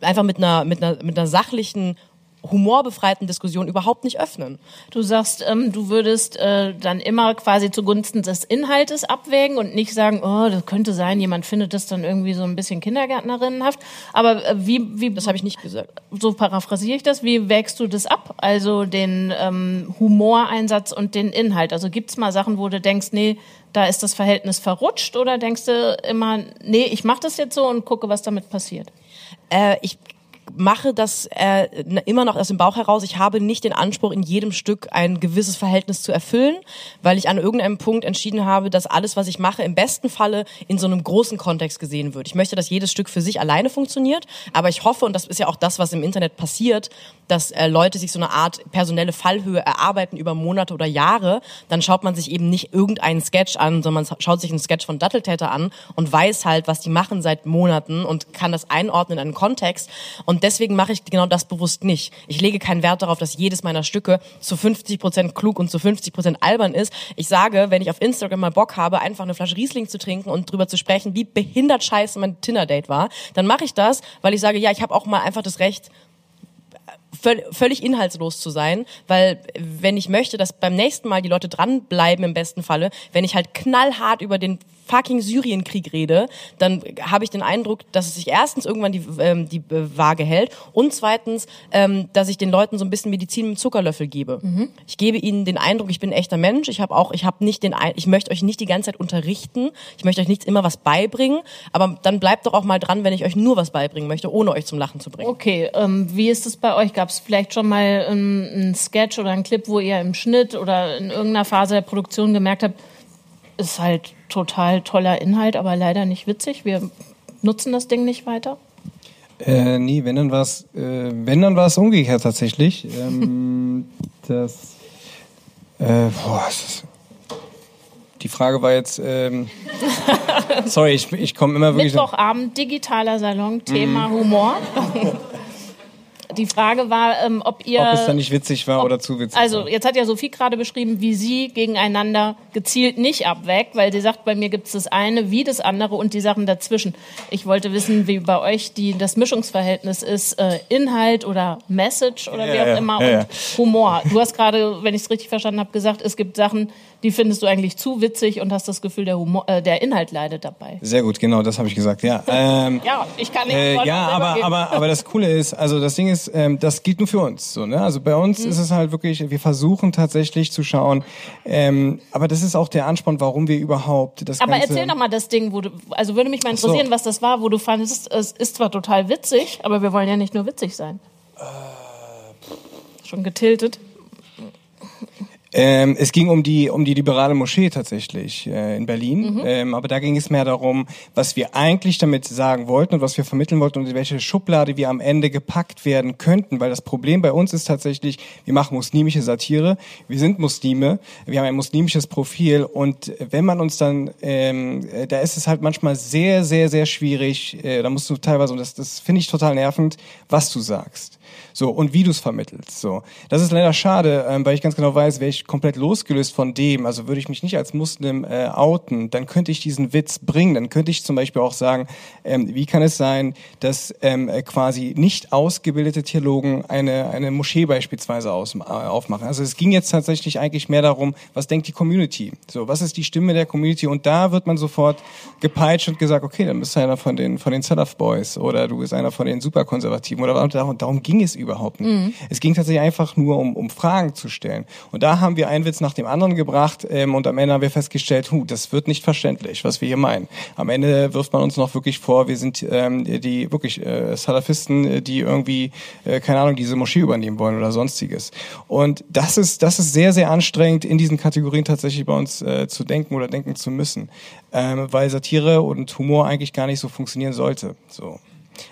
einfach mit einer, mit einer, mit einer sachlichen humorbefreiten Diskussion überhaupt nicht öffnen. Du sagst, ähm, du würdest äh, dann immer quasi zugunsten des Inhaltes abwägen und nicht sagen, oh, das könnte sein, jemand findet das dann irgendwie so ein bisschen Kindergärtnerinnenhaft. Aber äh, wie, wie, das habe ich nicht gesagt. So paraphrasiere ich das. Wie wägst du das ab? Also den ähm, Humoreinsatz und den Inhalt. Also gibt's mal Sachen, wo du denkst, nee, da ist das Verhältnis verrutscht, oder denkst du immer, nee, ich mache das jetzt so und gucke, was damit passiert? Äh, ich mache das äh, immer noch aus dem Bauch heraus. Ich habe nicht den Anspruch, in jedem Stück ein gewisses Verhältnis zu erfüllen, weil ich an irgendeinem Punkt entschieden habe, dass alles, was ich mache, im besten Falle in so einem großen Kontext gesehen wird. Ich möchte, dass jedes Stück für sich alleine funktioniert, aber ich hoffe, und das ist ja auch das, was im Internet passiert, dass äh, Leute sich so eine Art personelle Fallhöhe erarbeiten über Monate oder Jahre. Dann schaut man sich eben nicht irgendeinen Sketch an, sondern man schaut sich einen Sketch von Datteltäter an und weiß halt, was die machen seit Monaten und kann das einordnen in einen Kontext. Und deswegen mache ich genau das bewusst nicht. Ich lege keinen Wert darauf, dass jedes meiner Stücke zu 50 Prozent klug und zu 50 Prozent albern ist. Ich sage, wenn ich auf Instagram mal Bock habe, einfach eine Flasche Riesling zu trinken und drüber zu sprechen, wie behindert scheiße mein Tinder-Date war, dann mache ich das, weil ich sage, ja, ich habe auch mal einfach das Recht, völlig inhaltslos zu sein, weil wenn ich möchte, dass beim nächsten Mal die Leute dranbleiben im besten Falle, wenn ich halt knallhart über den fucking Syrienkrieg rede, dann habe ich den Eindruck, dass es sich erstens irgendwann die, ähm, die Waage hält und zweitens, ähm, dass ich den Leuten so ein bisschen Medizin mit Zuckerlöffel gebe. Mhm. Ich gebe ihnen den Eindruck, ich bin ein echter Mensch. Ich habe auch, ich habe nicht den, ich möchte euch nicht die ganze Zeit unterrichten. Ich möchte euch nicht immer was beibringen, aber dann bleibt doch auch mal dran, wenn ich euch nur was beibringen möchte, ohne euch zum Lachen zu bringen. Okay, ähm, wie ist es bei euch? Gab es vielleicht schon mal ähm, einen Sketch oder einen Clip, wo ihr im Schnitt oder in irgendeiner Phase der Produktion gemerkt habt, ist halt total toller Inhalt, aber leider nicht witzig. Wir nutzen das Ding nicht weiter. Äh, nee, wenn dann war es, äh, wenn dann war es umgekehrt tatsächlich. Ähm, das, äh, boah, das, die Frage war jetzt, ähm, sorry, ich, ich komme immer wirklich. Mittwochabend, digitaler Salon, Thema mhm. Humor. Die Frage war, ähm, ob ihr. Ob es dann nicht witzig war ob, oder zu witzig. Also, jetzt hat ja Sophie gerade beschrieben, wie sie gegeneinander gezielt nicht abwägt, weil sie sagt, bei mir gibt es das eine wie das andere und die Sachen dazwischen. Ich wollte wissen, wie bei euch die, das Mischungsverhältnis ist, äh, Inhalt oder Message oder ja, wie auch ja, immer ja, und Humor. Du hast gerade, wenn ich es richtig verstanden habe, gesagt, es gibt Sachen, die findest du eigentlich zu witzig und hast das Gefühl, der, Humor, äh, der Inhalt leidet dabei. Sehr gut, genau, das habe ich gesagt, ja. Ähm, ja, ich kann nicht. Äh, ja, aber, aber, aber das Coole ist, also das Ding ist, ähm, das gilt nur für uns. So, ne? Also bei uns mhm. ist es halt wirklich, wir versuchen tatsächlich zu schauen, ähm, aber das ist auch der Ansporn, warum wir überhaupt das Aber Ganze erzähl doch mal das Ding, wo du, also würde mich mal interessieren, so. was das war, wo du fandest, es ist zwar total witzig, aber wir wollen ja nicht nur witzig sein. Äh, Schon getiltet. Ähm, es ging um die um die liberale Moschee tatsächlich äh, in Berlin, mhm. ähm, aber da ging es mehr darum, was wir eigentlich damit sagen wollten und was wir vermitteln wollten und in welche Schublade wir am Ende gepackt werden könnten, weil das Problem bei uns ist tatsächlich, wir machen muslimische Satire, wir sind Muslime, wir haben ein muslimisches Profil und wenn man uns dann, ähm, äh, da ist es halt manchmal sehr sehr sehr schwierig, äh, da musst du teilweise und das das finde ich total nervend, was du sagst, so und wie du es vermittelst, so das ist leider schade, ähm, weil ich ganz genau weiß, welche ich komplett losgelöst von dem, also würde ich mich nicht als Muslim äh, outen, dann könnte ich diesen Witz bringen. Dann könnte ich zum Beispiel auch sagen, ähm, wie kann es sein, dass ähm, äh, quasi nicht ausgebildete Theologen eine, eine Moschee beispielsweise aus, äh, aufmachen. Also es ging jetzt tatsächlich eigentlich mehr darum, was denkt die Community? So, was ist die Stimme der Community? Und da wird man sofort gepeitscht und gesagt, okay, dann bist du einer von den, von den Salaf Boys oder du bist einer von den Superkonservativen oder darum, darum ging es überhaupt nicht. Mhm. Es ging tatsächlich einfach nur um, um Fragen zu stellen. Und da haben wir einen Witz nach dem anderen gebracht ähm, und am Ende haben wir festgestellt, hu, das wird nicht verständlich, was wir hier meinen. Am Ende wirft man uns noch wirklich vor, wir sind ähm, die wirklich äh, Salafisten, die irgendwie, äh, keine Ahnung, diese Moschee übernehmen wollen oder sonstiges. Und das ist, das ist sehr, sehr anstrengend, in diesen Kategorien tatsächlich bei uns äh, zu denken oder denken zu müssen. Ähm, weil Satire und Humor eigentlich gar nicht so funktionieren sollte. So.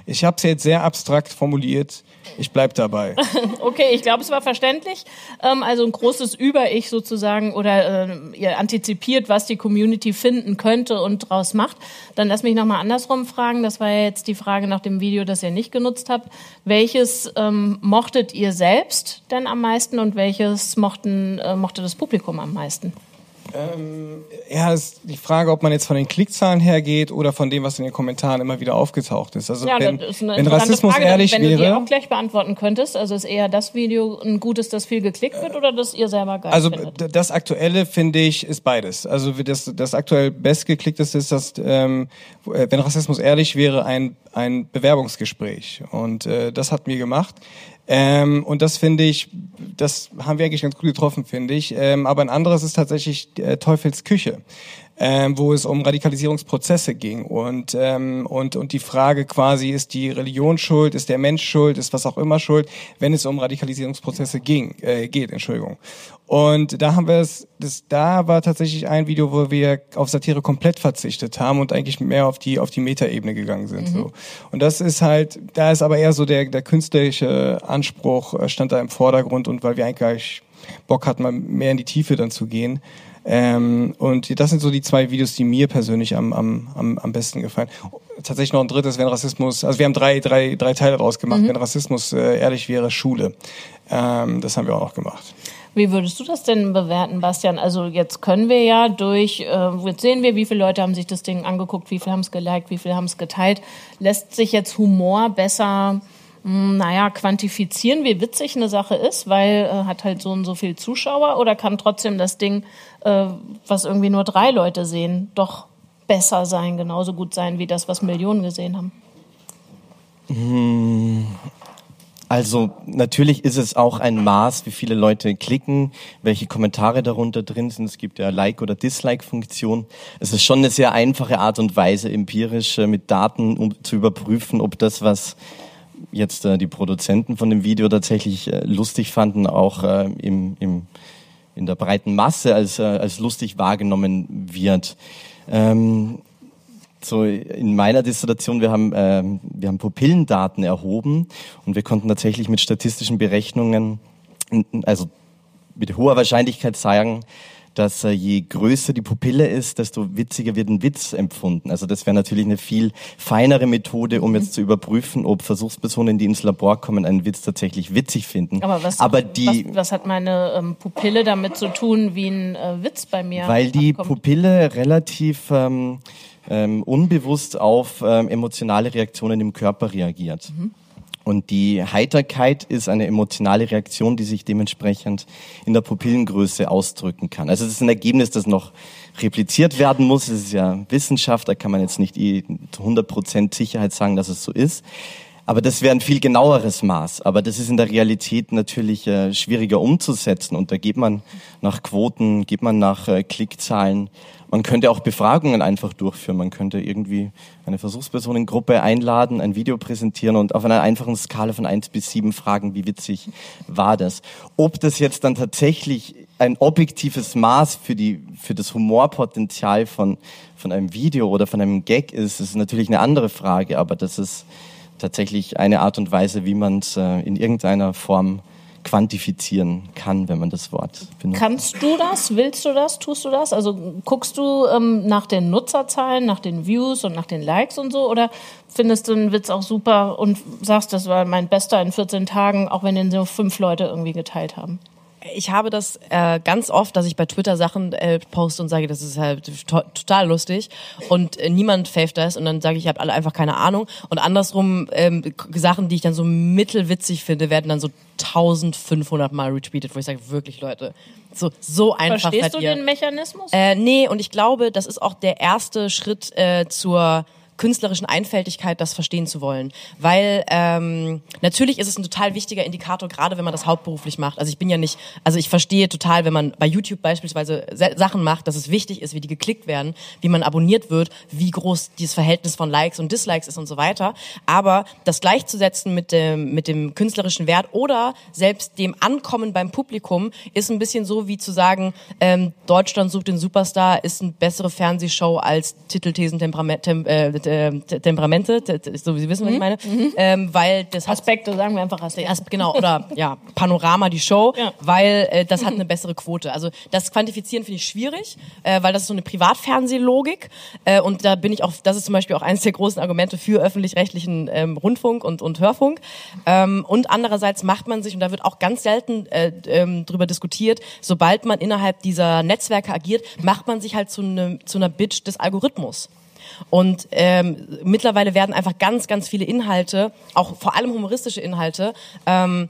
Ich habe es jetzt sehr abstrakt formuliert. Ich bleib dabei. okay, ich glaube, es war verständlich. Ähm, also ein großes Über-Ich sozusagen oder äh, ihr antizipiert, was die Community finden könnte und draus macht. Dann lass mich nochmal andersrum fragen. Das war ja jetzt die Frage nach dem Video, das ihr nicht genutzt habt. Welches ähm, mochtet ihr selbst denn am meisten und welches mochten, äh, mochte das Publikum am meisten? Ähm, ja, ist die Frage, ob man jetzt von den Klickzahlen hergeht oder von dem, was in den Kommentaren immer wieder aufgetaucht ist. Also ja, wenn, das ist eine wenn Rassismus Frage, ehrlich wenn wäre, du die auch gleich beantworten könntest, also ist eher das Video ein gutes, das viel geklickt wird, oder das ihr selber geil Also findet? das aktuelle finde ich ist beides. Also das, das aktuell bestgeklickteste ist das, ähm, wenn Rassismus ehrlich wäre, ein ein Bewerbungsgespräch und äh, das hat mir gemacht. Ähm, und das finde ich, das haben wir eigentlich ganz gut getroffen, finde ich. Ähm, aber ein anderes ist tatsächlich äh, Teufels Küche ähm, wo es um Radikalisierungsprozesse ging und ähm, und und die Frage quasi ist die Religion schuld, ist der Mensch schuld, ist was auch immer schuld, wenn es um Radikalisierungsprozesse ging äh, geht, Entschuldigung. Und da haben wir es, das da war tatsächlich ein Video, wo wir auf Satire komplett verzichtet haben und eigentlich mehr auf die auf die Metaebene gegangen sind. Mhm. So und das ist halt, da ist aber eher so der der künstlerische Anspruch äh, stand da im Vordergrund und weil wir eigentlich Bock hatten, mal mehr in die Tiefe dann zu gehen. Ähm, und das sind so die zwei Videos, die mir persönlich am, am, am, am besten gefallen. Tatsächlich noch ein drittes, wenn Rassismus, also wir haben drei, drei, drei Teile draus gemacht, mhm. wenn Rassismus äh, ehrlich wäre, Schule. Ähm, das haben wir auch noch gemacht. Wie würdest du das denn bewerten, Bastian? Also jetzt können wir ja durch, äh, jetzt sehen wir, wie viele Leute haben sich das Ding angeguckt, wie viele haben es geliked, wie viele haben es geteilt. Lässt sich jetzt Humor besser hm, naja, quantifizieren, wie witzig eine Sache ist, weil äh, hat halt so und so viel Zuschauer oder kann trotzdem das Ding, äh, was irgendwie nur drei Leute sehen, doch besser sein, genauso gut sein wie das, was Millionen gesehen haben? Hm, also natürlich ist es auch ein Maß, wie viele Leute klicken, welche Kommentare darunter drin sind. Es gibt ja Like- oder Dislike-Funktion. Es ist schon eine sehr einfache Art und Weise, empirisch äh, mit Daten um, zu überprüfen, ob das, was jetzt äh, die Produzenten von dem Video tatsächlich äh, lustig fanden, auch äh, im, im, in der breiten Masse als, äh, als lustig wahrgenommen wird. Ähm, so in meiner Dissertation, wir haben, äh, wir haben Pupillendaten erhoben und wir konnten tatsächlich mit statistischen Berechnungen, also mit hoher Wahrscheinlichkeit sagen, dass äh, je größer die Pupille ist, desto witziger wird ein Witz empfunden. Also das wäre natürlich eine viel feinere Methode, um jetzt zu überprüfen, ob Versuchspersonen, die ins Labor kommen, einen Witz tatsächlich witzig finden. Aber was, Aber die, was, was hat meine ähm, Pupille damit zu tun, wie ein äh, Witz bei mir? Weil die abkommt? Pupille relativ ähm, ähm, unbewusst auf ähm, emotionale Reaktionen im Körper reagiert. Mhm. Und die Heiterkeit ist eine emotionale Reaktion, die sich dementsprechend in der Pupillengröße ausdrücken kann. Also es ist ein Ergebnis, das noch repliziert werden muss. Es ist ja Wissenschaft, da kann man jetzt nicht zu 100% Sicherheit sagen, dass es so ist. Aber das wäre ein viel genaueres Maß. Aber das ist in der Realität natürlich äh, schwieriger umzusetzen. Und da geht man nach Quoten, geht man nach äh, Klickzahlen. Man könnte auch Befragungen einfach durchführen. Man könnte irgendwie eine Versuchspersonengruppe einladen, ein Video präsentieren und auf einer einfachen Skala von eins bis sieben fragen, wie witzig war das. Ob das jetzt dann tatsächlich ein objektives Maß für, die, für das Humorpotenzial von, von einem Video oder von einem Gag ist, ist natürlich eine andere Frage, aber das ist tatsächlich eine Art und Weise, wie man es äh, in irgendeiner Form quantifizieren kann, wenn man das Wort benutzt. Kannst du das? Willst du das? Tust du das? Also guckst du ähm, nach den Nutzerzahlen, nach den Views und nach den Likes und so? Oder findest du einen Witz auch super und sagst, das war mein bester in 14 Tagen, auch wenn den so fünf Leute irgendwie geteilt haben? Ich habe das äh, ganz oft, dass ich bei Twitter Sachen äh, poste und sage, das ist halt to total lustig und äh, niemand fäft das und dann sage ich, ich habe alle einfach keine Ahnung und andersrum ähm, Sachen, die ich dann so mittelwitzig finde, werden dann so 1500 Mal retweetet, wo ich sage, wirklich Leute, so so einfach Verstehst seid du ihr. den Mechanismus? Äh, nee, und ich glaube, das ist auch der erste Schritt äh, zur künstlerischen Einfältigkeit, das verstehen zu wollen. Weil ähm, natürlich ist es ein total wichtiger Indikator, gerade wenn man das hauptberuflich macht. Also ich bin ja nicht, also ich verstehe total, wenn man bei YouTube beispielsweise Se- Sachen macht, dass es wichtig ist, wie die geklickt werden, wie man abonniert wird, wie groß dieses Verhältnis von Likes und Dislikes ist und so weiter. Aber das gleichzusetzen mit dem, mit dem künstlerischen Wert oder selbst dem Ankommen beim Publikum ist ein bisschen so wie zu sagen, ähm, Deutschland sucht den Superstar ist eine bessere Fernsehshow als Titelthesen Temperament, tem, äh, äh, Temperamente, so wie Sie wissen, was ich meine, ähm, weil das hat Aspekte, sagen wir einfach Aspekte. Erst, genau, oder ja, Panorama, die Show, Ja. weil äh, das hat eine bessere Quote. Also das Quantifizieren finde ich schwierig, äh, weil das ist so eine Privatfernsehlogik äh, und da bin ich auch, das ist zum Beispiel auch eines der großen Argumente für öffentlich-rechtlichen ähm, Rundfunk und, und Hörfunk. Ähm, und andererseits macht man sich, und da wird auch ganz selten äh, ähm, drüber diskutiert, sobald man innerhalb dieser Netzwerke agiert, macht man sich halt zu, ne, zu einer Bitch des Algorithmus. Und ähm, mittlerweile werden einfach ganz, ganz viele Inhalte, auch vor allem humoristische Inhalte, ähm,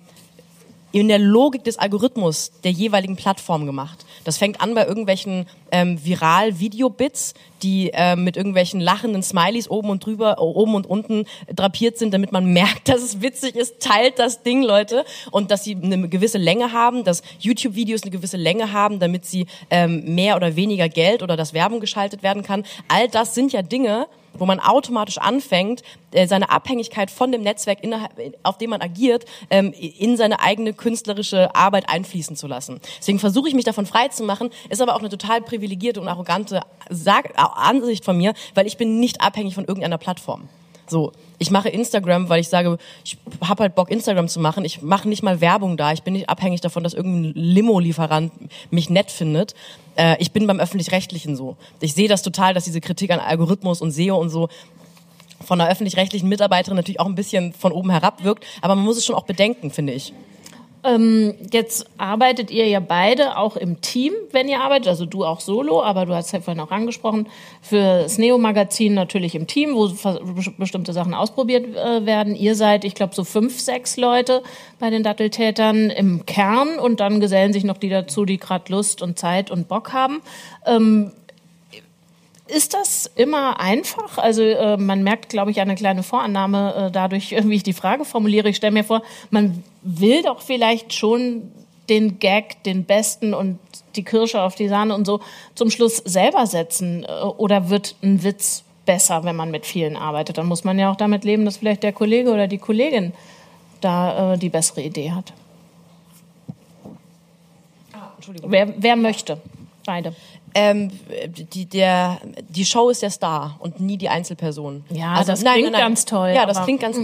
in der Logik des Algorithmus der jeweiligen Plattform gemacht. Das fängt an bei irgendwelchen ähm, Viral-Video-Bits, die ähm, mit irgendwelchen lachenden Smileys oben und drüber, oben und unten drapiert sind, damit man merkt, dass es witzig ist. Teilt das Ding, Leute, und dass sie eine gewisse Länge haben, dass YouTube-Videos eine gewisse Länge haben, damit sie ähm, mehr oder weniger Geld oder dass Werbung geschaltet werden kann. All das sind ja Dinge, wo man automatisch anfängt, äh, seine Abhängigkeit von dem Netzwerk, auf dem man agiert, ähm, in seine eigene künstlerische Arbeit einfließen zu lassen. Deswegen versuche ich mich davon frei zu machen, ist aber auch eine total privilegierte und arrogante Ansicht von mir, weil ich bin nicht abhängig von irgendeiner Plattform. So, ich mache Instagram, weil ich sage, ich habe halt Bock, Instagram zu machen. Ich mache nicht mal Werbung da. Ich bin nicht abhängig davon, dass irgendein Limo-Lieferant mich nett findet. Äh, ich bin beim Öffentlich-Rechtlichen so. Ich sehe das total, dass diese Kritik an Algorithmus und SEO und so von einer öffentlich-rechtlichen Mitarbeiterin natürlich auch ein bisschen von oben herab wirkt. Aber man muss es schon auch bedenken, finde ich. Ähm, jetzt arbeitet ihr ja beide auch im Team, wenn ihr arbeitet, also du auch solo, aber du hast ja vorhin auch angesprochen, für das Neo-Magazin natürlich im Team, wo bestimmte Sachen ausprobiert äh, werden. Ihr seid, ich glaube, so fünf, sechs Leute bei den Datteltätern im Kern und dann gesellen sich noch die dazu, die gerade Lust und Zeit und Bock haben. Ähm, ist das immer einfach? Also äh, man merkt, glaube ich, eine kleine Vorannahme äh, dadurch, wie ich die Frage formuliere. Ich stelle mir vor, man will doch vielleicht schon den Gag, den besten und die Kirsche auf die Sahne und so zum Schluss selber setzen. Äh, oder wird ein Witz besser, wenn man mit vielen arbeitet? Dann muss man ja auch damit leben, dass vielleicht der Kollege oder die Kollegin da äh, die bessere Idee hat. Entschuldigung. Wer, wer möchte? Beide. Ähm, die, der, die Show ist der Star und nie die Einzelperson. Also, Ja, das klingt ganz toll, Ja, das klingt ganz.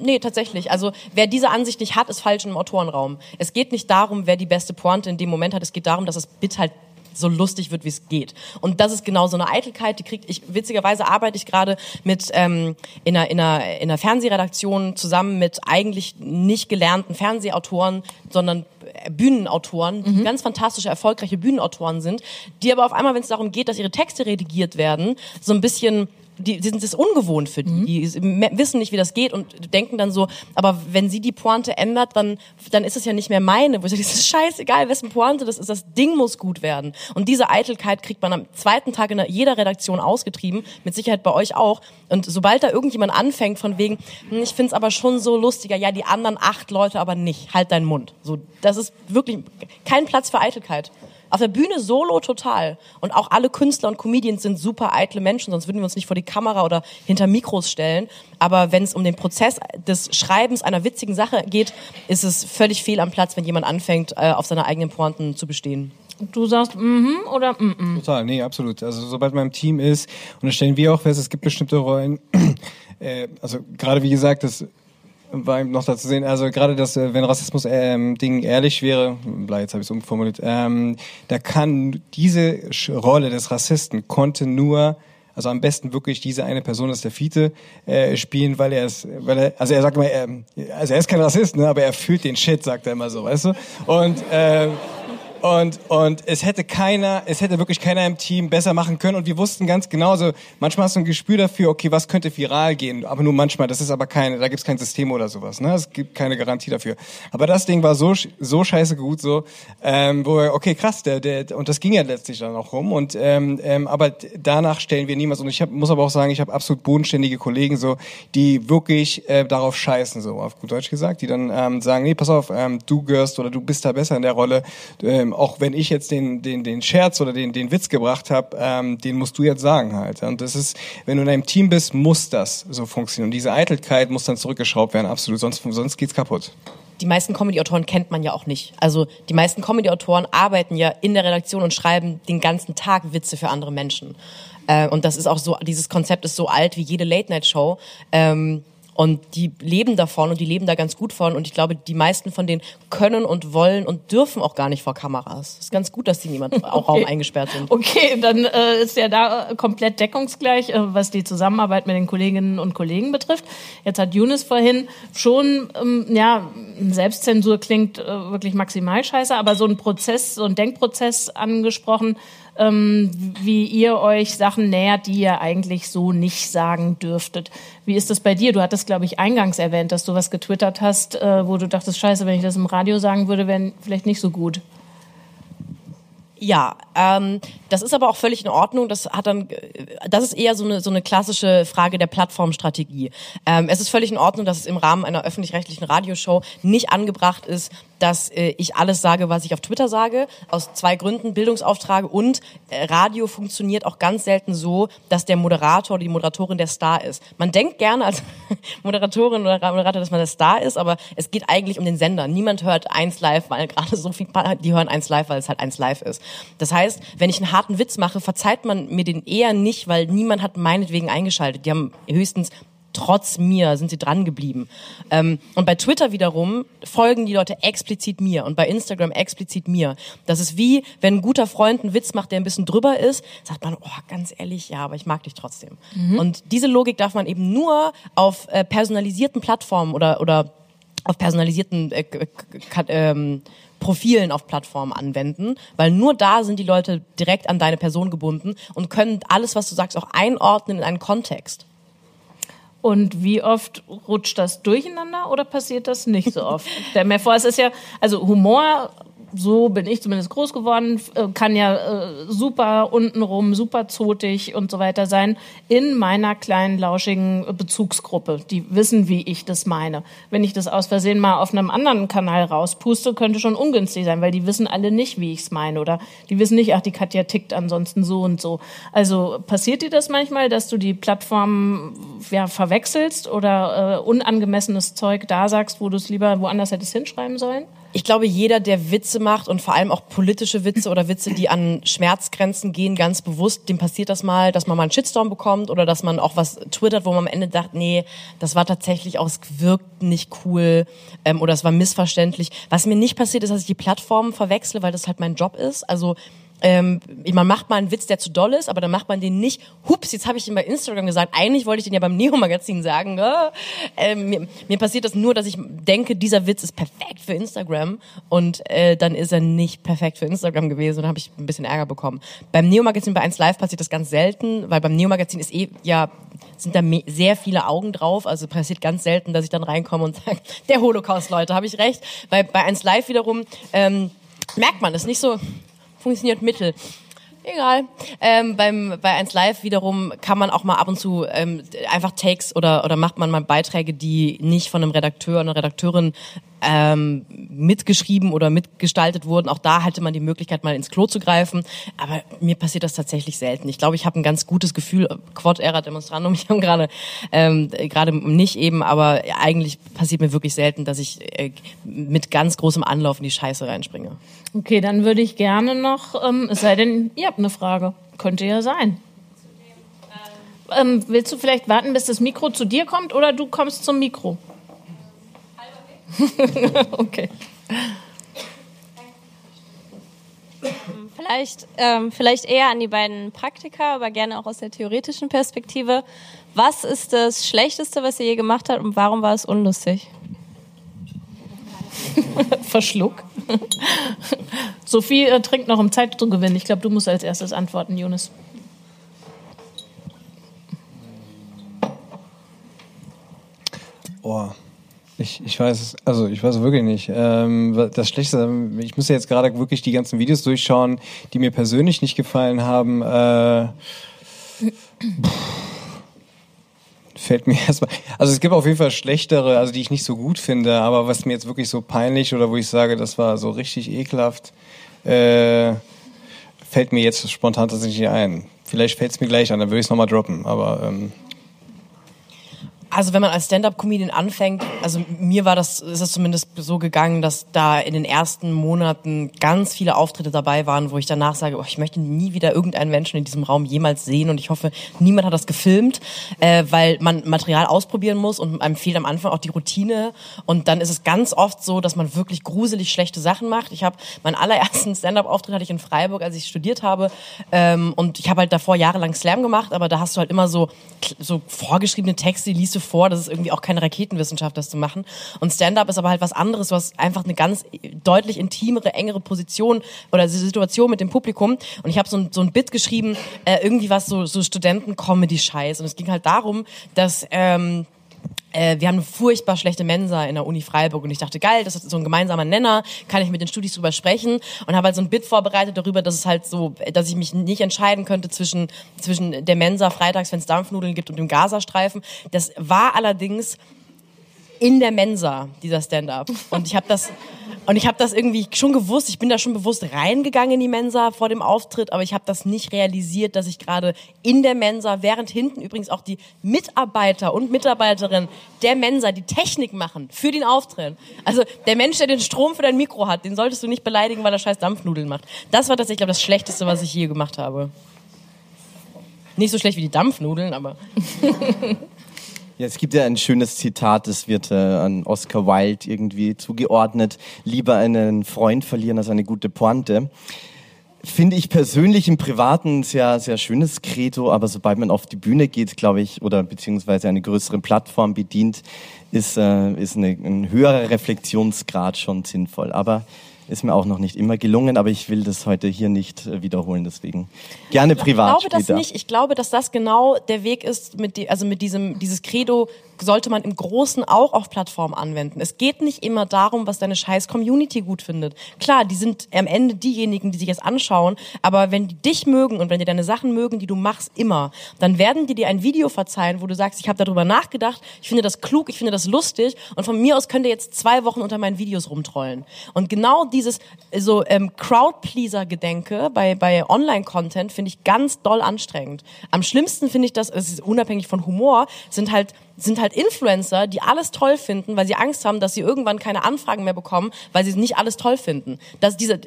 Nee, tatsächlich. Also wer diese Ansicht nicht hat, ist falsch im Autorenraum. Es geht nicht darum, wer die beste Pointe in dem Moment hat. Es geht darum, dass das Bit halt so lustig wird, wie es geht. Und das ist genau so eine Eitelkeit, die kriegt ich, witzigerweise arbeite ich gerade mit ähm, in, einer, in, einer, in einer Fernsehredaktion zusammen mit eigentlich nicht gelernten Fernsehautoren, sondern Bühnenautoren, die ganz fantastische, erfolgreiche Bühnenautoren sind, die aber auf einmal, wenn es darum geht, dass ihre Texte redigiert werden, so ein bisschen die, die sind es ungewohnt für die. Die s- me- wissen nicht, wie das geht und denken dann so, aber wenn sie die Pointe ändert, dann, dann ist es ja nicht mehr meine. Wo ich sage, das ist scheißegal, wessen Pointe das ist. Das Ding muss gut werden. Und diese Eitelkeit kriegt man am zweiten Tag in der- jeder Redaktion ausgetrieben, mit Sicherheit bei euch auch. Und sobald da irgendjemand anfängt von wegen, hm, ich find's aber schon so lustiger, ja, die anderen acht Leute aber nicht, halt deinen Mund. So, das ist wirklich kein Platz für Eitelkeit. Auf der Bühne solo total. Und auch alle Künstler und Comedians sind super eitle Menschen, sonst würden wir uns nicht vor die Kamera oder hinter Mikros stellen. Aber wenn es um den Prozess des Schreibens einer witzigen Sache geht, ist es völlig fehl am Platz, wenn jemand anfängt, äh, auf seine eigenen Pointen zu bestehen. Du sagst mhm oder mhm. Total, nee, absolut. Also sobald man im Team ist, und das stellen wir auch fest, es gibt bestimmte Rollen, äh, also gerade wie gesagt, das war noch dazu sehen, also gerade das, äh, wenn Rassismus ähm, Ding ehrlich wäre, bla, jetzt habe ich es umformuliert, ähm, da kann diese Rolle des Rassisten konnte nur also am besten wirklich diese eine Person, ist der Fiete, äh, spielen, weil er es, weil er, also er sagt immer, ähm, also er ist kein Rassist, ne, aber er fühlt den Shit, sagt er immer so, weißt du? Und ähm, Und, und es hätte keiner, es hätte wirklich keiner im Team besser machen können. Und wir wussten ganz genau, so, manchmal hast du ein Gespür dafür, okay, was könnte viral gehen, aber nur manchmal. Das ist aber keine, da gibt's kein System oder sowas. Ne? Es gibt keine Garantie dafür. Aber das Ding war so, so scheiße gut, so, ähm, wo wir, okay, krass, der, der, und das ging ja letztlich dann auch rum. Und ähm, ähm, aber danach stellen wir niemals. Und ich hab, muss aber auch sagen, ich habe absolut bodenständige Kollegen, so, die wirklich äh, darauf scheißen, so auf gut Deutsch gesagt, die dann ähm, sagen, nee, pass auf, ähm, du gehörst oder du bist da besser in der Rolle. Ähm, auch wenn ich jetzt den, den, den Scherz oder den, den Witz gebracht habe, ähm, den musst du jetzt sagen halt. Und das ist, wenn du in einem Team bist, muss das so funktionieren. Und diese Eitelkeit muss dann zurückgeschraubt werden, absolut. Sonst, sonst geht's kaputt die meisten Comedy-Autoren kennt man ja auch nicht. Also die meisten Comedy-Autoren arbeiten ja in der Redaktion und schreiben den ganzen Tag Witze für andere Menschen. Äh, und das ist auch so, dieses Konzept ist so alt wie jede Late-Night-Show. Ähm, und die leben davon und die leben da ganz gut von. Und ich glaube, die meisten von denen können und wollen und dürfen auch gar nicht vor Kameras. Ist ganz gut, dass die niemand auch okay. Raum eingesperrt sind. Okay, dann äh, ist ja da komplett deckungsgleich, äh, was die Zusammenarbeit mit den Kolleginnen und Kollegen betrifft. Jetzt hat Younes vorhin schon, ähm, ja, Selbstzensur klingt äh, wirklich maximal scheiße, aber so ein Prozess, so ein Denkprozess angesprochen, ähm, wie ihr euch Sachen nähert, die ihr eigentlich so nicht sagen dürftet. Wie ist das bei dir? Du hattest, glaube ich, eingangs erwähnt, dass du was getwittert hast, äh, wo du dachtest, scheiße, wenn ich das im Radio sagen würde, wäre vielleicht nicht so gut. Ja, ähm, das ist aber auch völlig in Ordnung. Das hat dann, das ist eher so eine so eine klassische Frage der Plattformstrategie. Ähm, es ist völlig in Ordnung, dass es im Rahmen einer öffentlich-rechtlichen Radioshow nicht angebracht ist, dass äh, ich alles sage, was ich auf Twitter sage, aus zwei Gründen, Bildungsauftrag und äh, Radio funktioniert auch ganz selten so, dass der Moderator oder die Moderatorin der Star ist. Man denkt gerne als Moderatorin oder Moderator, dass man der Star ist, aber es geht eigentlich um den Sender. Niemand hört eins live, weil gerade so viel, die hören eins live, weil es halt eins live ist. Das heißt, wenn ich einen harten Witz mache, verzeiht man mir den eher nicht, weil niemand hat meinetwegen eingeschaltet. Die haben höchstens trotz mir sind sie dran geblieben. Ähm, und bei Twitter wiederum folgen die Leute explizit mir und bei Instagram explizit mir. Das ist wie, wenn ein guter Freund einen Witz macht, der ein bisschen drüber ist, sagt man, oh, ganz ehrlich, ja, aber ich mag dich trotzdem. Mhm. Und diese Logik darf man eben nur auf äh, personalisierten Plattformen oder, oder auf personalisierten äh, ähm, Profilen auf Plattformen anwenden, weil nur da sind die Leute direkt an deine Person gebunden und können alles, was du sagst, auch einordnen in einen Kontext. Und wie oft rutscht das durcheinander oder passiert das nicht so oft? Der vor, es ist ja, also Humor so bin ich zumindest groß geworden, äh, kann ja äh, super untenrum, super zotig und so weiter sein, in meiner kleinen, lauschigen Bezugsgruppe. Die wissen, wie ich das meine. Wenn ich das aus Versehen mal auf einem anderen Kanal rauspuste, könnte schon ungünstig sein, weil die wissen alle nicht, wie ich es meine. Oder die wissen nicht, ach, die Katja tickt ansonsten so und so. Also passiert dir das manchmal, dass du die Plattform ja, verwechselst oder äh, unangemessenes Zeug da sagst, wo du es lieber woanders hättest hinschreiben sollen? Ich glaube, jeder, der Witze macht und vor allem auch politische Witze oder Witze, die an Schmerzgrenzen gehen, ganz bewusst, dem passiert das mal, dass man mal einen Shitstorm bekommt oder dass man auch was twittert, wo man am Ende dachte, nee, das war tatsächlich auch, es wirkt nicht cool ähm, oder es war missverständlich. Was mir nicht passiert ist, dass ich die Plattformen verwechsle, weil das halt mein Job ist. Also ähm, man macht mal einen Witz, der zu doll ist, aber dann macht man den nicht. Hups, jetzt habe ich den bei Instagram gesagt. Eigentlich wollte ich den ja beim Neo-Magazin sagen. Äh, mir, mir, passiert das nur, dass ich denke, dieser Witz ist perfekt für Instagram und äh, dann ist er nicht perfekt für Instagram gewesen und habe ich ein bisschen Ärger bekommen. Beim Neo-Magazin bei 1 Live passiert das ganz selten, weil beim Neo-Magazin ist eh ja sind da sehr viele Augen drauf. Also passiert ganz selten, dass ich dann reinkomme und sage, der Holocaust, Leute, habe ich recht. Weil bei 1 Live wiederum ähm, merkt man, ist nicht so funktioniert mittel. Egal. Ähm, beim, bei 1 Live wiederum kann man auch mal ab und zu ähm, einfach Takes oder, oder macht man mal Beiträge, die nicht von einem Redakteur oder einer Redakteurin ähm, mitgeschrieben oder mitgestaltet wurden. Auch da hatte man die Möglichkeit, mal ins Klo zu greifen. Aber mir passiert das tatsächlich selten. Ich glaube, ich habe ein ganz gutes Gefühl. Quod era demonstrandum. Ich habe gerade ähm, gerade nicht eben, aber eigentlich passiert mir wirklich selten, dass ich äh, mit ganz großem Anlauf in die Scheiße reinspringe. Okay, dann würde ich gerne noch, ähm, es sei denn, ihr habt eine Frage. Könnte ja sein. Ähm, willst du vielleicht warten, bis das Mikro zu dir kommt oder du kommst zum Mikro? okay. Vielleicht, ähm, vielleicht eher an die beiden Praktika, aber gerne auch aus der theoretischen Perspektive. Was ist das Schlechteste, was ihr je gemacht habt und warum war es unlustig? Verschluck. Sophie äh, trinkt noch um Zeit zu gewinnen. Ich glaube, du musst als erstes antworten, Jonas. Oh. Ich, ich weiß also ich weiß wirklich nicht. Ähm, das Schlechteste, ich muss ja jetzt gerade wirklich die ganzen Videos durchschauen, die mir persönlich nicht gefallen haben. Äh, fällt mir erstmal. Also es gibt auf jeden Fall schlechtere, also die ich nicht so gut finde, aber was mir jetzt wirklich so peinlich oder wo ich sage, das war so richtig ekelhaft, äh, fällt mir jetzt spontan tatsächlich ein. Vielleicht fällt es mir gleich an, dann würde ich es nochmal droppen, aber ähm, Also wenn man als Stand-up-Comedian anfängt, also mir war das, ist es zumindest so gegangen, dass da in den ersten Monaten ganz viele Auftritte dabei waren, wo ich danach sage, oh, ich möchte nie wieder irgendeinen Menschen in diesem Raum jemals sehen und ich hoffe, niemand hat das gefilmt, äh, weil man Material ausprobieren muss und einem fehlt am Anfang auch die Routine und dann ist es ganz oft so, dass man wirklich gruselig schlechte Sachen macht. Ich habe meinen allerersten Stand-up-Auftritt hatte ich in Freiburg, als ich studiert habe ähm, und ich habe halt davor jahrelang Slam gemacht, aber da hast du halt immer so so vorgeschriebene Texte, die liest du vor, das ist irgendwie auch keine Raketenwissenschaft, das zu machen. Und Stand-up ist aber halt was anderes, du hast einfach eine ganz deutlich intimere, engere Position oder Situation mit dem Publikum. Und ich habe so ein, so ein Bit geschrieben, äh, irgendwie was so, so Studenten-Comedy-Scheiß. Und es ging halt darum, dass... Ähm, äh, wir haben eine furchtbar schlechte Mensa in der Uni Freiburg und ich dachte, geil, das ist so ein gemeinsamer Nenner, kann ich mit den Studis drüber sprechen und habe halt so ein Bit vorbereitet darüber, dass es halt so, dass ich mich nicht entscheiden könnte zwischen, zwischen der Mensa freitags, wenn es Dampfnudeln gibt und dem Gazastreifen. Das war allerdings in der Mensa, dieser Stand-up. Und ich habe das und ich habe das irgendwie schon gewusst, ich bin da schon bewusst reingegangen in die Mensa vor dem Auftritt, aber ich habe das nicht realisiert, dass ich gerade in der Mensa, während hinten übrigens auch die Mitarbeiter und Mitarbeiterinnen der Mensa die Technik machen für den Auftritt. Also der Mensch, der den Strom für dein Mikro hat, den solltest du nicht beleidigen, weil er scheiß Dampfnudeln macht. Das war tatsächlich, glaube das Schlechteste, was ich je gemacht habe. Nicht so schlecht wie die Dampfnudeln, aber Ja, es gibt ja ein schönes Zitat, das wird äh, an Oscar Wilde irgendwie zugeordnet. Lieber einen Freund verlieren als eine gute Pointe. Finde ich persönlich im Privaten ein sehr, sehr schönes Credo, aber sobald man auf die Bühne geht, glaube ich, oder beziehungsweise eine größere Plattform bedient, ist, äh, ist eine, ein höherer Reflexionsgrad schon sinnvoll. Aber ist mir auch noch nicht immer gelungen, aber ich will das heute hier nicht äh, wiederholen, deswegen gerne privat Ich glaube das später. nicht. Ich glaube, dass das genau der Weg ist, mit die, also mit diesem dieses Credo sollte man im Großen auch auf Plattformen anwenden. Es geht nicht immer darum, was deine scheiß Community gut findet. Klar, die sind am Ende diejenigen, die sich es anschauen, aber wenn die dich mögen und wenn die deine Sachen mögen, die du machst, immer, dann werden die dir ein Video verzeihen, wo du sagst, ich habe darüber nachgedacht, ich finde das klug, ich finde das lustig und von mir aus könnt ihr jetzt zwei Wochen unter meinen Videos rumtrollen. Und genau dieses so ähm, Crowdpleaser-Gedenke bei, bei Online-Content finde ich ganz doll anstrengend. Am schlimmsten finde ich das, es ist unabhängig von Humor, sind halt sind halt Influencer, die alles toll finden, weil sie Angst haben, dass sie irgendwann keine Anfragen mehr bekommen, weil sie nicht alles toll finden. Dass diese,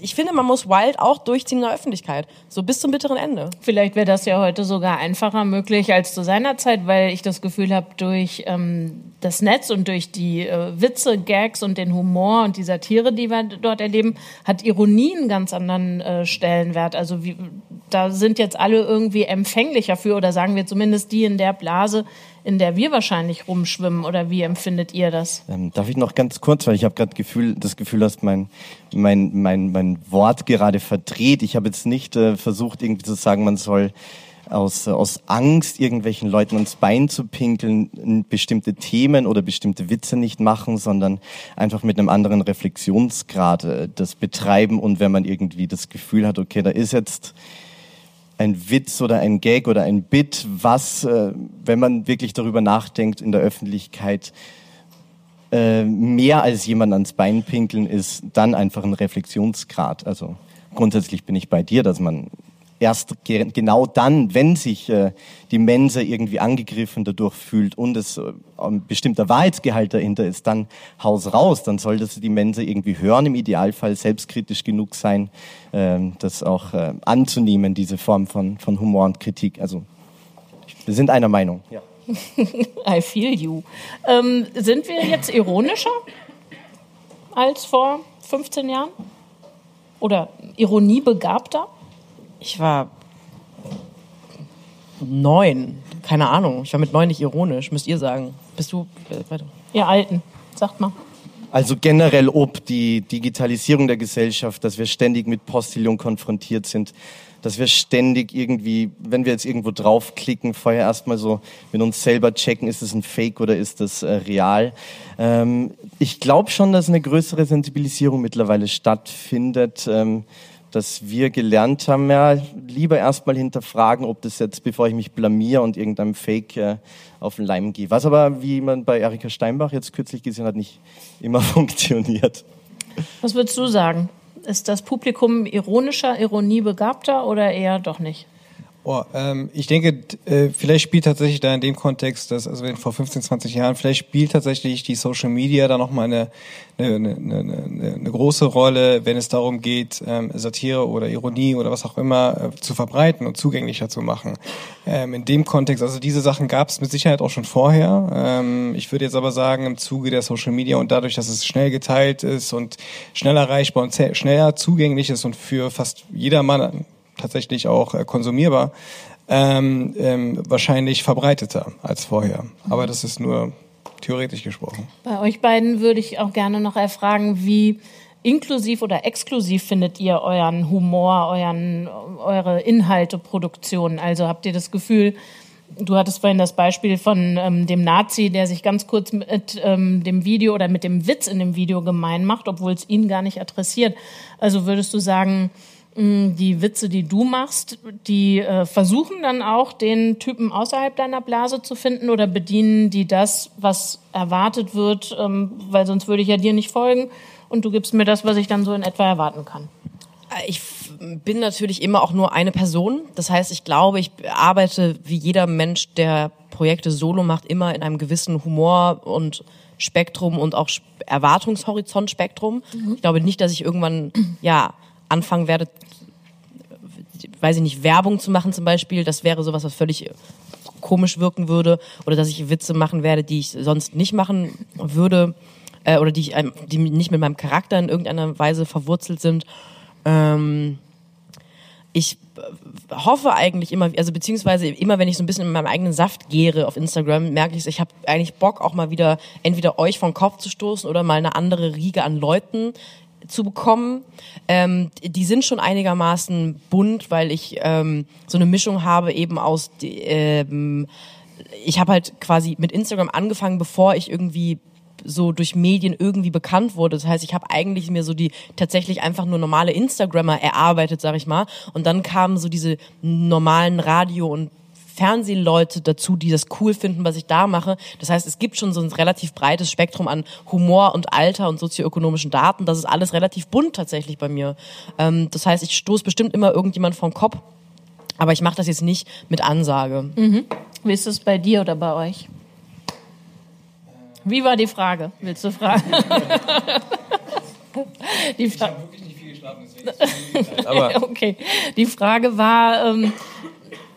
ich finde, man muss Wild auch durchziehen in der Öffentlichkeit, so bis zum bitteren Ende. Vielleicht wäre das ja heute sogar einfacher möglich als zu seiner Zeit, weil ich das Gefühl habe, durch ähm, das Netz und durch die äh, Witze, Gags und den Humor und die Satire, die wir dort erleben, hat Ironie einen ganz anderen äh, Stellenwert. Also wie, da sind jetzt alle irgendwie empfänglicher für oder sagen wir zumindest die in der Blase, in der wir wahrscheinlich rumschwimmen oder wie empfindet ihr das? Ähm, darf ich noch ganz kurz, weil ich habe gerade Gefühl, das Gefühl, dass mein, mein, mein, mein Wort gerade verdreht. Ich habe jetzt nicht äh, versucht, irgendwie zu sagen, man soll aus, aus Angst, irgendwelchen Leuten ans Bein zu pinkeln, bestimmte Themen oder bestimmte Witze nicht machen, sondern einfach mit einem anderen Reflexionsgrad äh, das betreiben. Und wenn man irgendwie das Gefühl hat, okay, da ist jetzt ein Witz oder ein Gag oder ein Bit, was, äh, wenn man wirklich darüber nachdenkt in der Öffentlichkeit, äh, mehr als jemand ans Bein pinkeln ist, dann einfach ein Reflexionsgrad. Also grundsätzlich bin ich bei dir, dass man erst ge genau dann, wenn sich äh, die Mensa irgendwie angegriffen dadurch fühlt und es äh, ein bestimmter Wahrheitsgehalt dahinter ist, dann Haus raus, dann soll das die Mensa irgendwie hören, im Idealfall selbstkritisch genug sein, äh, das auch äh, anzunehmen, diese Form von, von Humor und Kritik. Also wir sind einer Meinung. Ja. I feel you. Ähm, sind wir jetzt ironischer als vor 15 Jahren? Oder ironiebegabter? Ich war neun, keine Ahnung. Ich war mit neun nicht ironisch, müsst ihr sagen. Bist du? Äh, warte. Ihr Alten, sagt mal. Also generell ob die Digitalisierung der Gesellschaft, dass wir ständig mit Postillon konfrontiert sind, dass wir ständig irgendwie, wenn wir jetzt irgendwo draufklicken, vorher erstmal so mit uns selber checken, ist es ein Fake oder ist das äh, real. Ähm, ich glaube schon, dass eine größere Sensibilisierung mittlerweile stattfindet. Ähm, dass wir gelernt haben, ja, lieber erstmal hinterfragen, ob das jetzt, bevor ich mich blamier und irgendeinem Fake äh, auf den Leim gehe. Was aber, wie man bei Erika Steinbach jetzt kürzlich gesehen hat, nicht immer funktioniert. Was würdest du sagen? Ist das Publikum ironischer, ironiebegabter oder eher doch nicht? Oh, ähm, ich denke, äh, vielleicht spielt tatsächlich da in dem Kontext, dass, also vor 15, 20 Jahren, vielleicht spielt tatsächlich die Social Media da nochmal eine, eine, eine, eine, eine große Rolle, wenn es darum geht, ähm, Satire oder Ironie oder was auch immer äh, zu verbreiten und zugänglicher zu machen. Ähm, in dem Kontext, also diese Sachen gab es mit Sicherheit auch schon vorher. Ähm, ich würde jetzt aber sagen, im Zuge der Social Media und dadurch, dass es schnell geteilt ist und schnell erreichbar und schneller zugänglich ist und für fast jedermann tatsächlich auch äh, konsumierbar, ähm, ähm, wahrscheinlich verbreiteter als vorher. Aber das ist nur theoretisch gesprochen. Bei euch beiden würde ich auch gerne noch erfragen, wie inklusiv oder exklusiv findet ihr euren Humor, euren, eure Inhalteproduktion? Also habt ihr das Gefühl, du hattest vorhin das Beispiel von ähm, dem Nazi, der sich ganz kurz mit ähm, dem Video oder mit dem Witz in dem Video gemein macht, obwohl es ihn gar nicht adressiert. Also würdest du sagen, die Witze, die du machst, die äh, versuchen dann auch den Typen außerhalb deiner Blase zu finden oder bedienen die das, was erwartet wird, ähm, weil sonst würde ich ja dir nicht folgen und du gibst mir das, was ich dann so in etwa erwarten kann. Äh, ich bin natürlich immer auch nur eine Person. Das heißt, ich glaube, ich arbeite wie jeder Mensch, der Projekte solo macht, immer in einem gewissen Humor und Spektrum und auch Erwartungshorizont-Spektrum. Mhm. Ich glaube nicht, dass ich irgendwann, ja, anfangen werde, weiß ich nicht, Werbung zu machen zum Beispiel, das wäre sowas, was völlig komisch wirken würde. Oder dass ich Witze machen werde, die ich sonst nicht machen würde. Äh, oder die, ich, die nicht mit meinem Charakter in irgendeiner Weise verwurzelt sind. Ähm, ich hoffe eigentlich immer, also beziehungsweise immer, wenn ich so ein bisschen in meinem eigenen Saft gehre auf Instagram, merke ich, ich habe eigentlich Bock auch mal wieder entweder euch vom Kopf zu stoßen oder mal eine andere Riege an Leuten zu bekommen. Ähm, die sind schon einigermaßen bunt, weil ich ähm, so eine Mischung habe eben aus, ähm, ich habe halt quasi mit Instagram angefangen, bevor ich irgendwie so durch Medien irgendwie bekannt wurde. Das heißt, ich habe eigentlich mir so die tatsächlich einfach nur normale Instagrammer erarbeitet, sag ich mal. Und dann kamen so diese normalen Radio- und Fernsehleute dazu, die das cool finden, was ich da mache. Das heißt, es gibt schon so ein relativ breites Spektrum an Humor und Alter und sozioökonomischen Daten. Das ist alles relativ bunt tatsächlich bei mir. Ähm, das heißt, ich stoße bestimmt immer irgendjemand vom Kopf, aber ich mache das jetzt nicht mit Ansage. Mhm. Wie ist es bei dir oder bei euch? Wie war die Frage? Willst du fragen? die Fra ich habe wirklich nicht viel geschlafen, deswegen. aber okay. Die Frage war, ähm,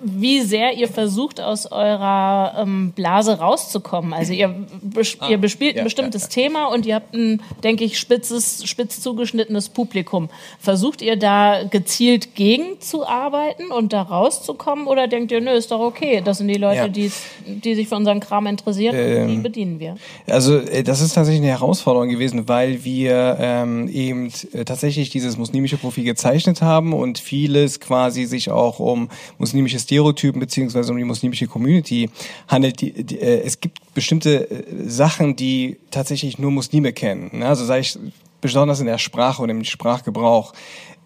wie sehr ihr versucht, aus eurer ähm, Blase rauszukommen. Also ihr, bes ah, ihr bespielt ja, ein bestimmtes ja, ja. Thema und ihr habt ein, denke ich, spitzes, spitz zugeschnittenes Publikum. Versucht ihr da gezielt gegen zu arbeiten und da rauszukommen oder denkt ihr, nö, ist doch okay, das sind die Leute, die, die sich für unseren Kram interessieren ähm, und die bedienen wir? Also äh, das ist tatsächlich eine Herausforderung gewesen, weil wir ähm, eben äh, tatsächlich dieses muslimische Profil gezeichnet haben und vieles quasi sich auch um muslimisches Stereotypen beziehungsweise um die muslimische Community handelt. Die, die, äh, es gibt bestimmte äh, Sachen, die tatsächlich nur Muslime kennen. Ne? Also sei ich besonders in der Sprache und im Sprachgebrauch.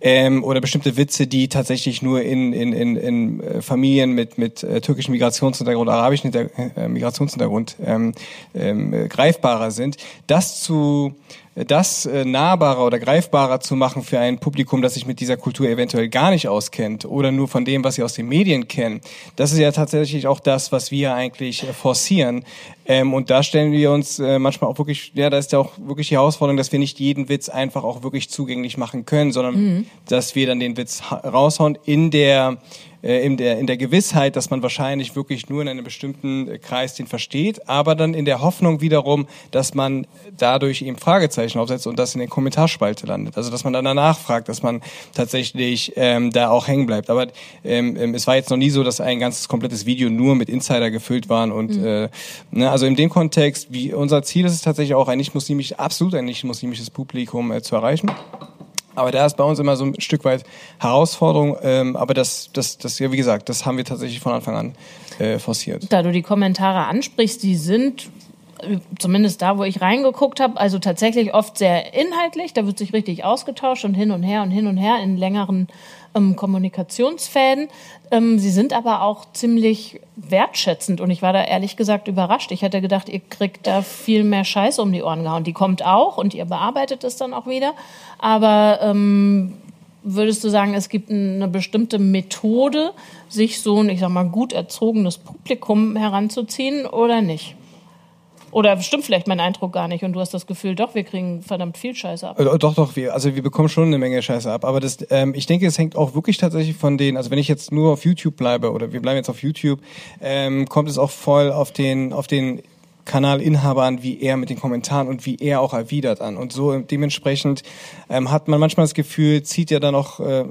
Ähm, oder bestimmte Witze, die tatsächlich nur in, in, in, in äh, Familien mit, mit äh, türkischem Migrationshintergrund, arabischem äh, Migrationshintergrund ähm, ähm, greifbarer sind. Das zu das äh, nahbarer oder greifbarer zu machen für ein Publikum, das sich mit dieser Kultur eventuell gar nicht auskennt oder nur von dem, was sie aus den Medien kennen. Das ist ja tatsächlich auch das, was wir eigentlich äh, forcieren. Ähm, und da stellen wir uns äh, manchmal auch wirklich, ja, da ist ja auch wirklich die Herausforderung, dass wir nicht jeden Witz einfach auch wirklich zugänglich machen können, sondern mhm. dass wir dann den Witz raushauen in der in, der, in der Gewissheit, dass man wahrscheinlich wirklich nur in einem bestimmten äh, Kreis den versteht, aber dann in der Hoffnung wiederum, dass man dadurch eben Fragezeichen aufsetzt und das in den Kommentarspalte landet. Also dass man dann danach fragt, dass man tatsächlich ähm, da auch hängen bleibt. Aber ähm, ähm, es war jetzt noch nie so, dass ein ganzes komplettes Video nur mit Insider gefüllt waren und mhm. äh, ne, also in dem Kontext, wie unser Ziel ist es tatsächlich auch ein nicht-muslimisches, absolut ein nicht-muslimisches Publikum äh, zu erreichen. Aber da ist bei uns immer so ein Stück weit Herausforderung. Ähm, aber das, das, das, ja, wie gesagt, das haben wir tatsächlich von Anfang an äh, forciert. Da du die Kommentare ansprichst, die sind zumindest da, wo ich reingeguckt habe, also tatsächlich oft sehr inhaltlich. Da wird sich richtig ausgetauscht und hin und her und hin und her in längeren ähm, Kommunikationsfäden. Ähm, sie sind aber auch ziemlich wertschätzend und ich war da ehrlich gesagt überrascht. Ich hätte gedacht, ihr kriegt da viel mehr Scheiße um die Ohren gehauen. Die kommt auch und ihr bearbeitet es dann auch wieder. Aber ähm, würdest du sagen, es gibt eine bestimmte Methode, sich so ein, ich sag mal, gut erzogenes Publikum heranzuziehen oder nicht? Oder stimmt vielleicht mein Eindruck gar nicht und du hast das Gefühl, doch, wir kriegen verdammt viel Scheiße ab. Äh, doch, doch, wir, also wir bekommen schon eine Menge Scheiße ab. Aber das, ähm, ich denke, es hängt auch wirklich tatsächlich von den, also wenn ich jetzt nur auf YouTube bleibe oder wir bleiben jetzt auf YouTube, ähm, kommt es auch voll auf den, auf den Kanalinhaber an, wie er mit den Kommentaren und wie er auch erwidert an. Und so dementsprechend ähm, hat man manchmal das Gefühl, zieht er dann auch äh,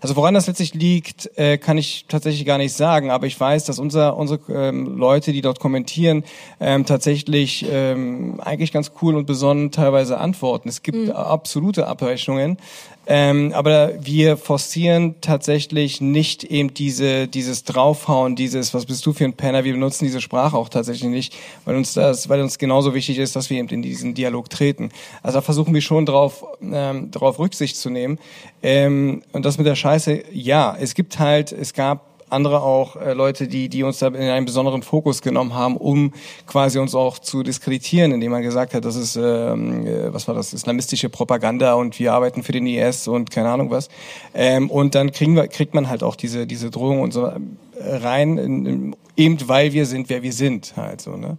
also woran das letztlich liegt, äh, kann ich tatsächlich gar nicht sagen, aber ich weiß, dass unser, unsere ähm, Leute, die dort kommentieren, ähm, tatsächlich ähm, eigentlich ganz cool und besonnen teilweise antworten. Es gibt mhm. absolute Abweichungen, ähm, aber wir forcieren tatsächlich nicht eben diese, dieses Draufhauen, dieses, was bist du für ein Penner? Wir benutzen diese Sprache auch tatsächlich nicht, weil uns das, weil uns genauso wichtig ist, dass wir eben in diesen Dialog treten. Also da versuchen wir schon drauf, ähm, darauf Rücksicht zu nehmen. Ähm, und das mit der Scheiße, ja, es gibt halt, es gab andere auch äh, Leute, die, die uns da in einen besonderen Fokus genommen haben, um quasi uns auch zu diskreditieren, indem man gesagt hat, das ist, ähm, äh, was war das, islamistische Propaganda und wir arbeiten für den IS und keine Ahnung was. Ähm, und dann kriegen wir, kriegt man halt auch diese, diese Drohung und so äh, rein, in, in, eben weil wir sind, wer wir sind, halt so, ne?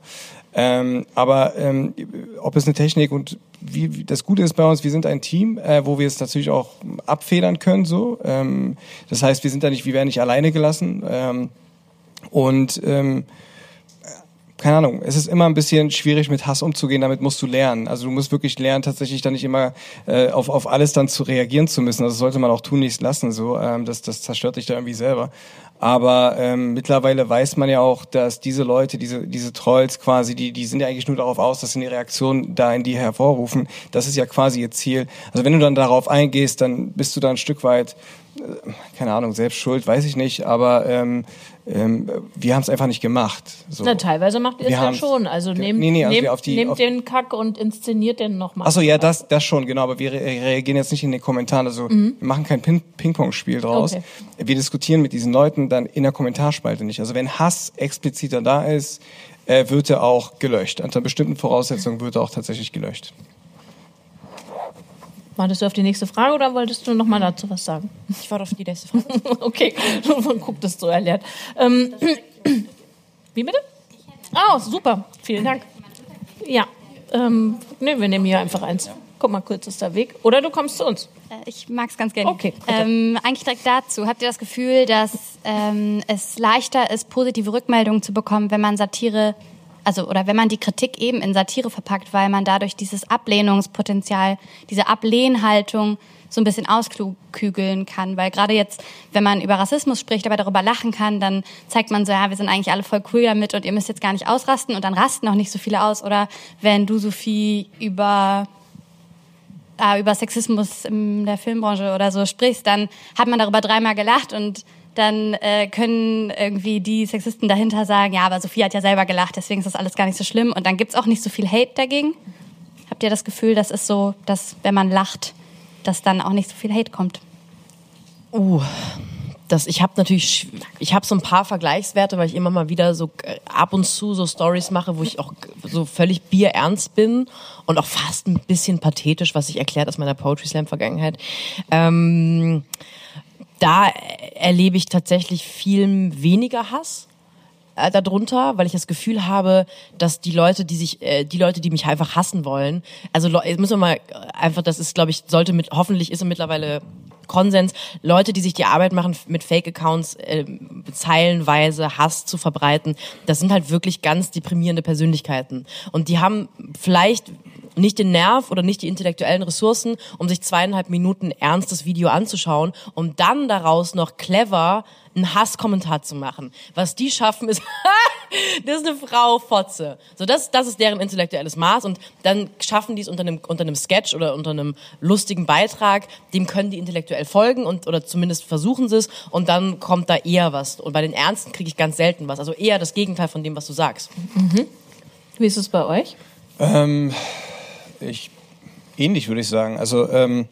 Ähm, aber ähm, ob es eine Technik und wie, wie das Gute ist bei uns, wir sind ein Team, äh, wo wir es natürlich auch abfedern können. So, ähm, das heißt, wir sind da nicht, wir werden nicht alleine gelassen. Ähm, und ähm, keine Ahnung, es ist immer ein bisschen schwierig mit Hass umzugehen, damit musst du lernen. Also du musst wirklich lernen, tatsächlich dann nicht immer äh, auf, auf alles dann zu reagieren zu müssen. Also das sollte man auch tun, nichts lassen. So, ähm, das, das zerstört dich da irgendwie selber. Aber ähm, mittlerweile weiß man ja auch, dass diese Leute, diese, diese Trolls quasi, die, die sind ja eigentlich nur darauf aus, dass sie eine Reaktion da in die hervorrufen. Das ist ja quasi ihr Ziel. Also wenn du dann darauf eingehst, dann bist du da ein Stück weit, keine Ahnung, selbst schuld, weiß ich nicht, aber ähm, ähm, wir haben es einfach nicht gemacht. So. Na, teilweise macht ihr es ja schon. Also nehmt, nee, nee, also nehmt, die, nehmt den Kack und inszeniert den nochmal. Achso, ja, das, das schon, genau. Aber wir reagieren jetzt nicht in den Kommentaren. Also mhm. wir machen kein Ping-Pong-Spiel draus. Okay. Wir diskutieren mit diesen Leuten dann in der Kommentarspalte nicht. Also wenn Hass expliziter da ist, äh, wird er auch gelöscht. Unter bestimmten Voraussetzungen wird er auch tatsächlich gelöscht. Wartest du auf die nächste Frage oder wolltest du noch mal dazu was sagen? Ich warte auf die nächste Frage. okay, guck, das so erklärt. Ähm, wie bitte? Oh, super. Vielen Dank. Ja, ähm, nee, wir nehmen hier einfach eins. Guck mal, kürzester Weg. Oder du kommst zu uns. Äh, ich mag es ganz gerne. Okay. Ähm, eigentlich direkt dazu. Habt ihr das Gefühl, dass ähm, es leichter ist, positive Rückmeldungen zu bekommen, wenn man Satire also oder wenn man die Kritik eben in Satire verpackt, weil man dadurch dieses Ablehnungspotenzial, diese Ablehnhaltung so ein bisschen auskügeln kann. Weil gerade jetzt, wenn man über Rassismus spricht, aber darüber lachen kann, dann zeigt man so, ja, wir sind eigentlich alle voll cool damit und ihr müsst jetzt gar nicht ausrasten und dann rasten auch nicht so viele aus. Oder wenn du, Sophie, über äh, über Sexismus in der Filmbranche oder so sprichst, dann hat man darüber dreimal gelacht und dann äh, können irgendwie die Sexisten dahinter sagen, ja, aber Sophie hat ja selber gelacht, deswegen ist das alles gar nicht so schlimm. Und dann gibt's auch nicht so viel Hate dagegen. Habt ihr das Gefühl, das ist so, dass wenn man lacht, dass dann auch nicht so viel Hate kommt? Uh, das, ich habe natürlich, ich habe so ein paar Vergleichswerte, weil ich immer mal wieder so äh, ab und zu so Stories mache, wo ich auch so völlig bierernst bin und auch fast ein bisschen pathetisch, was sich erklärt aus meiner Poetry Slam Vergangenheit. Ähm, da erlebe ich tatsächlich viel weniger Hass äh, darunter, weil ich das Gefühl habe, dass die Leute, die sich, äh, die Leute, die mich einfach hassen wollen, also müssen wir mal einfach, das ist, glaube ich, sollte mit, hoffentlich ist er mittlerweile Konsens. Leute, die sich die Arbeit machen, mit Fake-Accounts äh, zeilenweise Hass zu verbreiten, das sind halt wirklich ganz deprimierende Persönlichkeiten. Und die haben vielleicht nicht den Nerv oder nicht die intellektuellen Ressourcen, um sich zweieinhalb Minuten ernstes Video anzuschauen, um dann daraus noch clever einen Hasskommentar zu machen. Was die schaffen ist, das ist eine Frau Fotze. So das, das ist deren intellektuelles Maß und dann schaffen die es unter einem unter einem Sketch oder unter einem lustigen Beitrag, dem können die intellektuell folgen und oder zumindest versuchen sie es und dann kommt da eher was. Und bei den Ernsten kriege ich ganz selten was. Also eher das Gegenteil von dem, was du sagst. Wie ist es bei euch? Ähm, ich ähnlich würde ich sagen. Also ähm,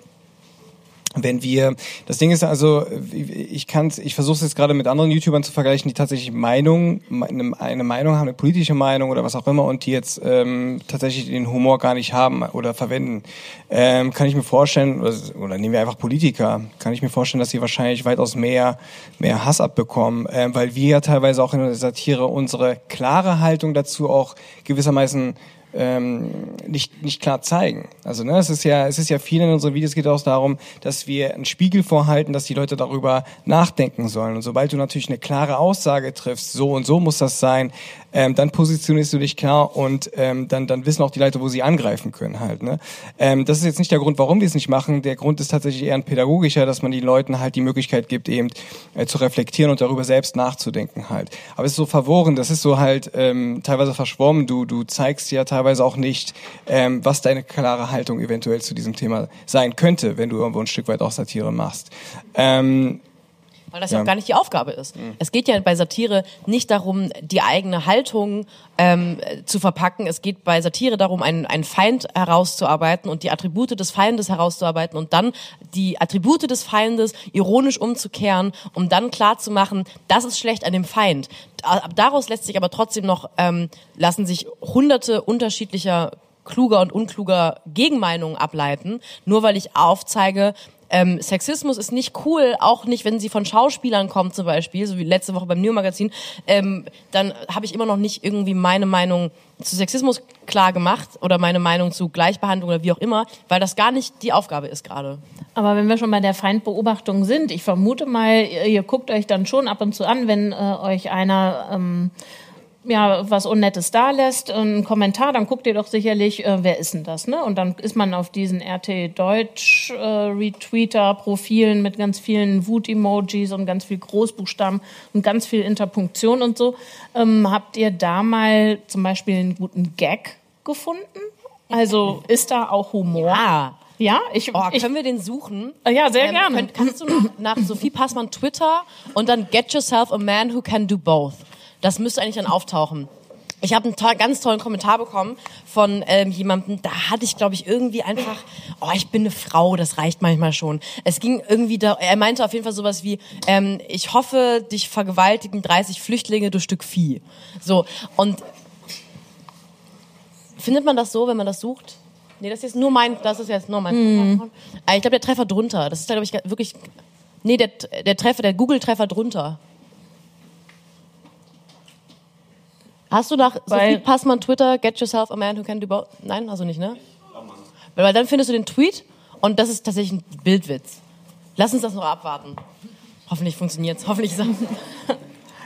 wenn wir, das Ding ist also, ich kann, ich versuche es jetzt gerade mit anderen YouTubern zu vergleichen, die tatsächlich Meinung, eine Meinung haben, eine politische Meinung oder was auch immer und die jetzt ähm, tatsächlich den Humor gar nicht haben oder verwenden. Ähm, kann ich mir vorstellen, oder, oder nehmen wir einfach Politiker, kann ich mir vorstellen, dass sie wahrscheinlich weitaus mehr, mehr Hass abbekommen, ähm, weil wir ja teilweise auch in der Satire unsere klare Haltung dazu auch gewissermaßen ähm, nicht, nicht klar zeigen. Also ne, es ist ja, es ist ja viel in unseren Videos geht auch darum, dass wir einen Spiegel vorhalten, dass die Leute darüber nachdenken sollen. Und sobald du natürlich eine klare Aussage triffst, so und so muss das sein, ähm, dann positionierst du dich klar und ähm, dann, dann wissen auch die Leute, wo sie angreifen können halt. Ne? Ähm, das ist jetzt nicht der Grund, warum wir es nicht machen. Der Grund ist tatsächlich eher ein pädagogischer, dass man den Leuten halt die Möglichkeit gibt, eben äh, zu reflektieren und darüber selbst nachzudenken halt. Aber es ist so verworren, das ist so halt ähm, teilweise verschwommen. Du, du zeigst ja teilweise auch nicht, ähm, was deine klare Haltung eventuell zu diesem Thema sein könnte, wenn du irgendwo ein Stück weit auch Satire machst. Ähm, weil das ja. auch gar nicht die Aufgabe ist. Mhm. Es geht ja bei Satire nicht darum, die eigene Haltung ähm, zu verpacken. Es geht bei Satire darum, einen, einen Feind herauszuarbeiten und die Attribute des Feindes herauszuarbeiten und dann die Attribute des Feindes ironisch umzukehren, um dann klarzumachen, das ist schlecht an dem Feind. Daraus lässt sich aber trotzdem noch, ähm, lassen sich hunderte unterschiedlicher kluger und unkluger Gegenmeinungen ableiten, nur weil ich aufzeige, ähm, Sexismus ist nicht cool, auch nicht, wenn sie von Schauspielern kommt zum Beispiel, so wie letzte Woche beim New Magazin, ähm, dann habe ich immer noch nicht irgendwie meine Meinung zu Sexismus klar gemacht oder meine Meinung zu Gleichbehandlung oder wie auch immer, weil das gar nicht die Aufgabe ist gerade. Aber wenn wir schon bei der Feindbeobachtung sind, ich vermute mal, ihr, ihr guckt euch dann schon ab und zu an, wenn äh, euch einer ähm, ja, was Unnettes da lässt, einen Kommentar, dann guckt ihr doch sicherlich, äh, wer ist denn das, ne? Und dann ist man auf diesen RT Deutsch äh, Retweeter Profilen mit ganz vielen Wut-Emojis und ganz viel Großbuchstaben und ganz viel Interpunktion und so. Ähm, habt ihr da mal zum Beispiel einen guten Gag gefunden? Also ist da auch Humor? Ja. Ja, ich, oh, ich können wir den suchen? Ja, sehr ähm, gerne. Könnt, kannst du nach, nach Sophie Passmann Twitter und dann Get Yourself a Man Who Can Do Both. Das müsste eigentlich dann auftauchen. Ich habe einen to ganz tollen Kommentar bekommen von ähm, jemandem, da hatte ich, glaube ich, irgendwie einfach, oh, ich bin eine Frau, das reicht manchmal schon. Es ging irgendwie da, er meinte auf jeden Fall sowas wie, ähm, ich hoffe, dich vergewaltigen 30 Flüchtlinge, du Stück Vieh. So, und findet man das so, wenn man das sucht? Nee, das ist jetzt nur mein, das ist jetzt nur mein. Mhm. Ich glaube, der Treffer drunter, das ist da, glaube ich, wirklich, nee, der, der Treffer, der Google-Treffer drunter. Hast du nach Sophie Passmann Twitter, get yourself a man who can do both? Nein, also nicht, ne? Weil, weil dann findest du den Tweet und das ist tatsächlich ein Bildwitz. Lass uns das noch abwarten. Hoffentlich funktioniert's. Hoffentlich ist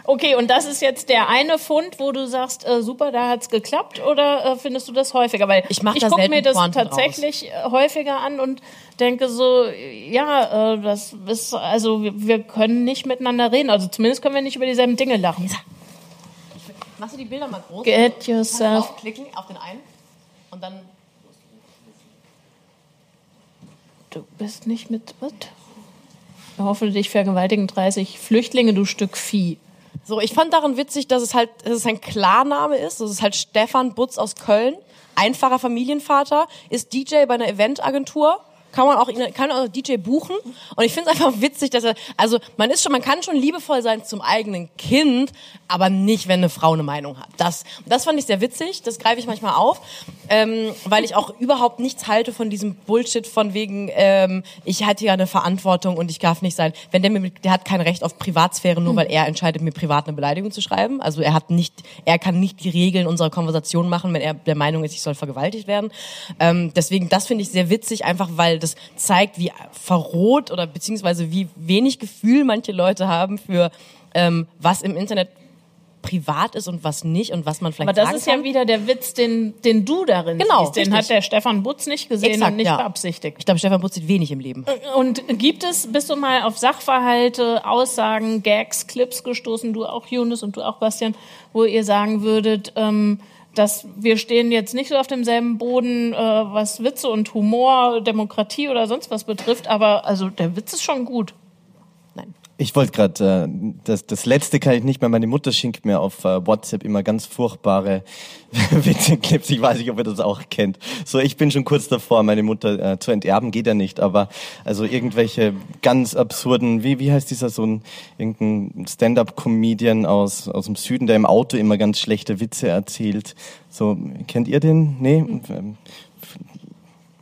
Okay, und das ist jetzt der eine Fund, wo du sagst, äh, super, da hat's geklappt, oder äh, findest du das häufiger? Weil ich, mach ich gucke mir das Pointen tatsächlich raus. häufiger an und denke so, ja, äh, das ist, also wir, wir können nicht miteinander reden. Also zumindest können wir nicht über dieselben Dinge lachen. Machst du die Bilder mal groß? Get yourself. Klicken auf den einen und dann. Du bist nicht mit. Was? Hoffe, dich vergewaltigen 30 Flüchtlinge, du Stück Vieh. So, ich fand daran witzig, dass es halt, dass es ein Klarname ist. Das ist halt Stefan Butz aus Köln. Einfacher Familienvater, ist DJ bei einer Eventagentur kann man auch, kann auch DJ buchen. Und ich finde es einfach witzig, dass er, also man ist schon, man kann schon liebevoll sein zum eigenen Kind, aber nicht, wenn eine Frau eine Meinung hat. Das, das fand ich sehr witzig. Das greife ich manchmal auf, ähm, weil ich auch überhaupt nichts halte von diesem Bullshit von wegen, ähm, ich hatte ja eine Verantwortung und ich darf nicht sein. Wenn der mir, der hat kein Recht auf Privatsphäre, nur weil er entscheidet, mir privat eine Beleidigung zu schreiben. Also er hat nicht, er kann nicht die Regeln unserer Konversation machen, wenn er der Meinung ist, ich soll vergewaltigt werden. Ähm, deswegen, das finde ich sehr witzig, einfach weil das zeigt, wie verroht oder beziehungsweise wie wenig Gefühl manche Leute haben für ähm, was im Internet privat ist und was nicht und was man vielleicht Aber das ist kann. ja wieder der Witz, den, den du darin Genau, siehst. Den richtig. hat der Stefan Butz nicht gesehen Exakt, und nicht ja. beabsichtigt. Ich glaube, Stefan Butz sieht wenig im Leben. Und gibt es, bist du mal auf Sachverhalte, Aussagen, Gags, Clips gestoßen, du auch, Jonas, und du auch, Bastian, wo ihr sagen würdet, ähm, dass wir stehen jetzt nicht so auf demselben Boden, äh, was Witze und Humor, Demokratie oder sonst was betrifft, aber also der Witz ist schon gut. Ich wollte gerade, äh, das, das letzte kann ich nicht mehr. Meine Mutter schenkt mir auf äh, WhatsApp immer ganz furchtbare Witzeclips. Ich weiß nicht, ob ihr das auch kennt. So, ich bin schon kurz davor, meine Mutter äh, zu enterben, geht ja nicht. Aber also irgendwelche ganz absurden, wie wie heißt dieser so ein irgendein Stand-up-Comedian aus aus dem Süden, der im Auto immer ganz schlechte Witze erzählt. So, kennt ihr den? Nee. Ähm,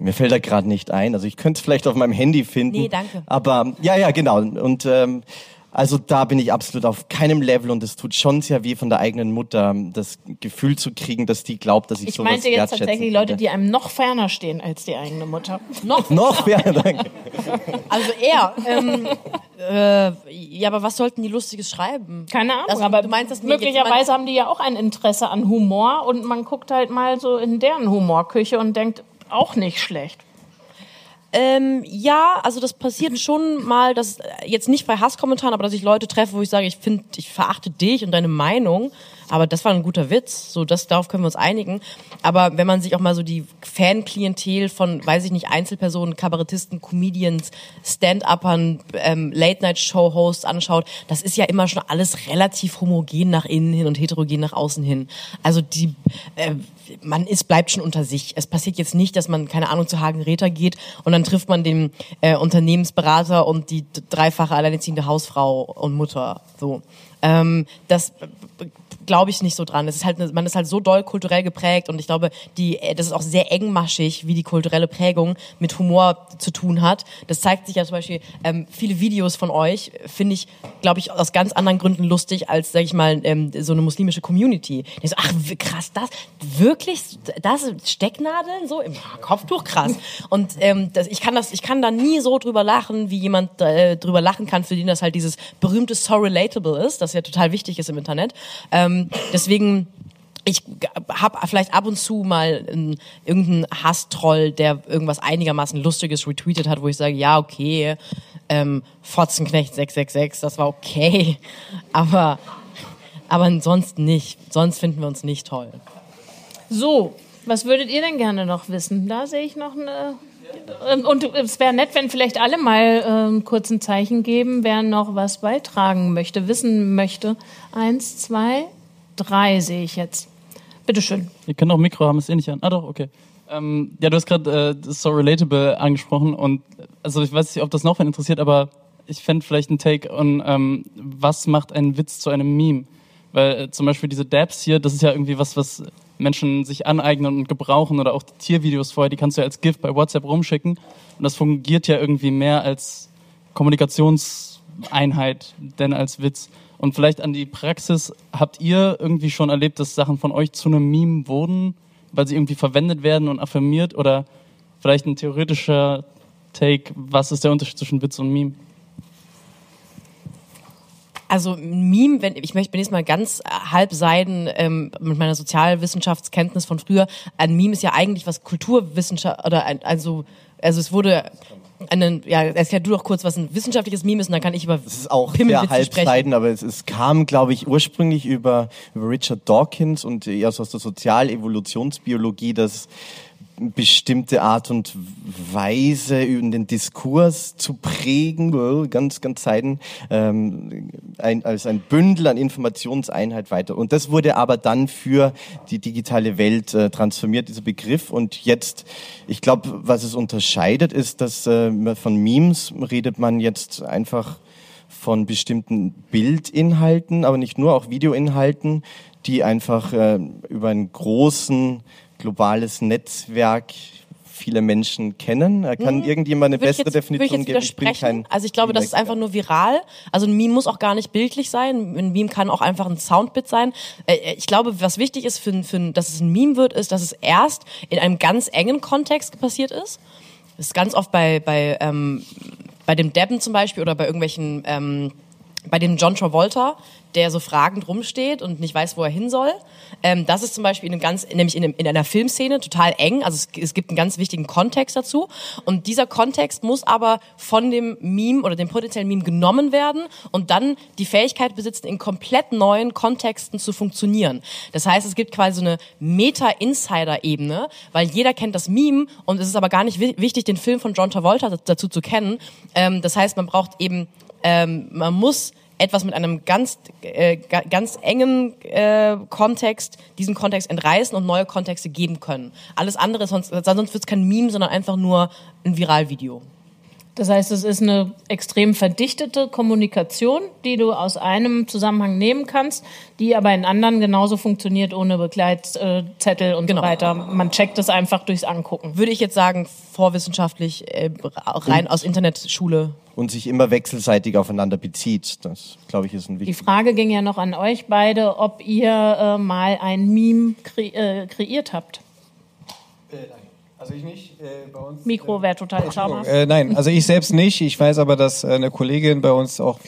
Mir fällt er gerade nicht ein. Also ich könnte es vielleicht auf meinem Handy finden. Nee, danke. Aber ja, ja, genau. Und ähm, also da bin ich absolut auf keinem Level und es tut schon sehr weh von der eigenen Mutter, das Gefühl zu kriegen, dass die glaubt, dass ich, Ich sowas meinte jetzt tatsächlich Leute, die einem noch ferner stehen als die eigene Mutter. Noch noch ja, danke. Also er. ähm, äh, ja, aber was sollten die Lustiges schreiben? Keine Ahnung, Also, aber du meinst das nicht möglicherweise haben die ja auch ein Interesse an Humor und man guckt halt mal so in deren Humorküche und denkt, auch nicht schlecht. Ähm, ja, also das passiert schon mal, dass äh, jetzt nicht bei Hasskommentaren, aber dass ich Leute treffe, wo ich sage, ich finde, ich verachte dich und deine Meinung, aber das war ein guter Witz, so das darauf können wir uns einigen. Aber wenn man sich auch mal so die Fan-Klientel von, weiß ich nicht, Einzelpersonen, Kabarettisten, Comedians, Stand-Uppern, ähm, Late-Night-Show-Hosts anschaut, das ist ja immer schon alles relativ homogen nach innen hin und heterogen nach außen hin. Also die, äh, man ist, bleibt schon unter sich. Es passiert jetzt nicht, dass man, keine Ahnung, zu Hagen Räther geht und dann trifft man den äh, Unternehmensberater und die dreifache alleinerziehende Hausfrau und Mutter. So. Ähm, das glaube ich nicht so dran. Es ist halt, man ist halt so doll kulturell geprägt und ich glaube, die, äh, das ist auch sehr engmaschig, wie die kulturelle Prägung mit Humor zu tun hat. Das zeigt sich ja zum Beispiel, ähm, viele Videos von euch finde ich, glaube ich, aus ganz anderen Gründen lustig als, sag ich mal, ähm, so eine muslimische Community. Die so, ach krass, das wirklich, das Stecknadeln so im Kopftuch, krass. Und ähm, das, ich kann das, ich kann da nie so drüber lachen, wie jemand äh, drüber lachen kann, für den das halt dieses berühmte so relatable ist, das ja total wichtig ist im Internet. Ähm, deswegen ich habe vielleicht ab und zu mal einen, irgendeinen Hasstroll, der irgendwas einigermaßen Lustiges retweetet hat, wo ich sage, ja, okay, ähm, Fotzenknecht 666, das war okay, aber, aber ansonsten nicht. Sonst finden wir uns nicht toll. So, was würdet ihr denn gerne noch wissen? Da sehe ich noch eine. Ähm, Und es wäre nett, wenn vielleicht alle mal ähm, kurz ein Zeichen geben, wer noch was beitragen möchte, wissen möchte. Eins, zwei, drei sehe ich jetzt. Bitteschön. Ihr könnt auch Mikro haben, ist eh nicht an. Ah doch, okay. Ähm, ja, du hast gerade äh, so relatable angesprochen und also ich weiß nicht, ob das noch wen interessiert, aber ich fände vielleicht ein Take on, ähm, was macht einen Witz zu einem Meme? Weil äh, zum Beispiel diese Dabs hier, das ist ja irgendwie was, was Menschen sich aneignen und gebrauchen oder auch die Tiervideos vorher, die kannst du ja als GIF bei WhatsApp rumschicken und das fungiert ja irgendwie mehr als Kommunikationseinheit denn als Witz. Und vielleicht an die Praxis, habt ihr irgendwie schon erlebt, dass Sachen von euch zu einem Meme wurden, weil sie irgendwie verwendet werden und affirmiert? Oder vielleicht ein theoretischer Take, was ist der Unterschied zwischen Witz und Meme? Also Meme, wenn ich möchte, bin jetzt mal ganz äh, halbseiden ähm, mit meiner Sozialwissenschaftskenntnis von früher. Ein Meme ist ja eigentlich was Kulturwissenschaft oder ein, also also es wurde einen, ja, erklär du doch kurz, was ein wissenschaftliches Meme ist, und dann kann ich über Es ist auch sehr halbseiden, aber es, es kam, glaube ich, ursprünglich über, über Richard Dawkins und eher so aus der Sozialevolutionsbiologie, dass bestimmte Art und Weise über den Diskurs zu prägen, ganz, ganz Seiten, ähm, ein, als ein Bündel an Informationseinheit weiter. Und das wurde aber dann für die digitale Welt äh, transformiert, dieser Begriff. Und jetzt, ich glaube, was es unterscheidet, ist, dass äh, von Memes redet man jetzt einfach von bestimmten Bildinhalten, aber nicht nur, auch Videoinhalten, die einfach äh, über einen großen globales Netzwerk viele Menschen kennen. Äh, Kann irgendjemand eine Hm. Würde ich bessere jetzt- Definition geben? Ich bin kein Also ich glaube, das ist einfach nur viral. Also ein Meme muss auch gar nicht bildlich sein. Ein Meme kann auch einfach ein Soundbit sein. Äh, Ich glaube, was wichtig ist, für, für, dass es ein Meme wird, ist, dass es erst in einem ganz engen Kontext passiert ist. Das ist ganz oft bei, bei, ähm, bei dem Debben zum Beispiel oder bei irgendwelchen, ähm, bei dem John Travolta, der so fragend rumsteht und nicht weiß, wo er hin soll. Ähm, das ist zum Beispiel in einem ganz, nämlich in, einem, in einer Filmszene total eng. Also es, es gibt einen ganz wichtigen Kontext dazu. Und dieser Kontext muss aber von dem Meme oder dem potenziellen Meme genommen werden und dann die Fähigkeit besitzen, in komplett neuen Kontexten zu funktionieren. Das heißt, es gibt quasi so eine Meta-Insider-Ebene, weil jeder kennt das Meme und es ist aber gar nicht wi- wichtig, den Film von John Travolta dazu zu kennen. Ähm, das heißt, man braucht eben, ähm, man muss etwas mit einem ganz, äh, ga- ganz engen äh, Kontext, diesen Kontext entreißen und neue Kontexte geben können. Alles andere, sonst, sonst wird es kein Meme, sondern einfach nur ein Viralvideo. Das heißt, es ist eine extrem verdichtete Kommunikation, die du aus einem Zusammenhang nehmen kannst, die aber in anderen genauso funktioniert ohne Begleitzettel und Genau. so weiter. Man checkt es einfach durchs Angucken. Würde ich jetzt sagen, vorwissenschaftlich, äh, rein aus Internetschule. Und sich immer wechselseitig aufeinander bezieht. Das, glaube ich, ist ein Die wichtiger Frage ging ja noch an euch beide, ob ihr äh, mal ein Meme kre äh, kreiert habt. Also ich nicht. Äh, bei uns, Mikro wäre total schamhaft. Äh, nein, also ich selbst nicht. Ich weiß aber, dass äh, eine Kollegin bei uns auch,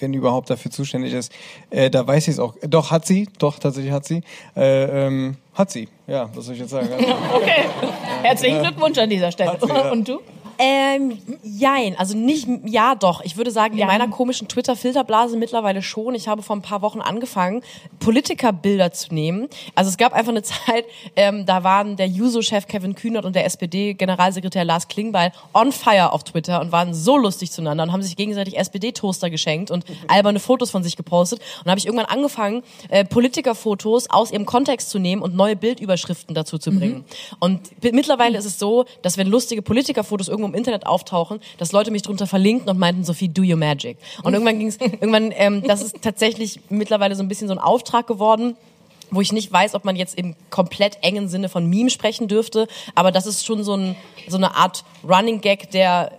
wenn überhaupt dafür zuständig ist, äh, da weiß ich es auch. Doch, hat sie. Doch, tatsächlich hat sie. Äh, ähm, hat sie. Ja, was soll ich jetzt sagen? Also, Okay, herzlichen Glückwunsch an dieser Stelle. Und du? Ähm, jein, also nicht, ja doch. Ich würde sagen, in Jein. meiner komischen Twitter-Filterblase mittlerweile schon. Ich habe vor ein paar Wochen angefangen, Politikerbilder zu nehmen. Also es gab einfach eine Zeit, ähm, da waren der Juso-Chef Kevin Kühnert und der SPD-Generalsekretär Lars Klingbeil on fire auf Twitter und waren so lustig zueinander und haben sich gegenseitig SPD-Toaster geschenkt und alberne Fotos von sich gepostet. Und da habe ich irgendwann angefangen, äh, Politikerfotos aus ihrem Kontext zu nehmen und neue Bildüberschriften dazu zu bringen. Und bi- mittlerweile ist es so, dass wenn lustige Politikerfotos irgendwo im Internet auftauchen, dass Leute mich drunter verlinken und meinten, Sophie, do your magic. Und irgendwann ging es, irgendwann, ähm, das ist tatsächlich mittlerweile so ein bisschen so ein Auftrag geworden wo ich nicht weiß, ob man jetzt im komplett engen Sinne von Meme sprechen dürfte, aber das ist schon so, ein, so eine Art Running Gag, der,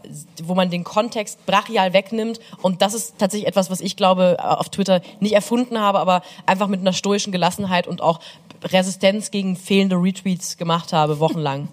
wo man den Kontext brachial wegnimmt und das ist tatsächlich etwas, was ich glaube auf Twitter nicht erfunden habe, aber einfach mit einer stoischen Gelassenheit und auch Resistenz gegen fehlende Retweets gemacht habe, wochenlang.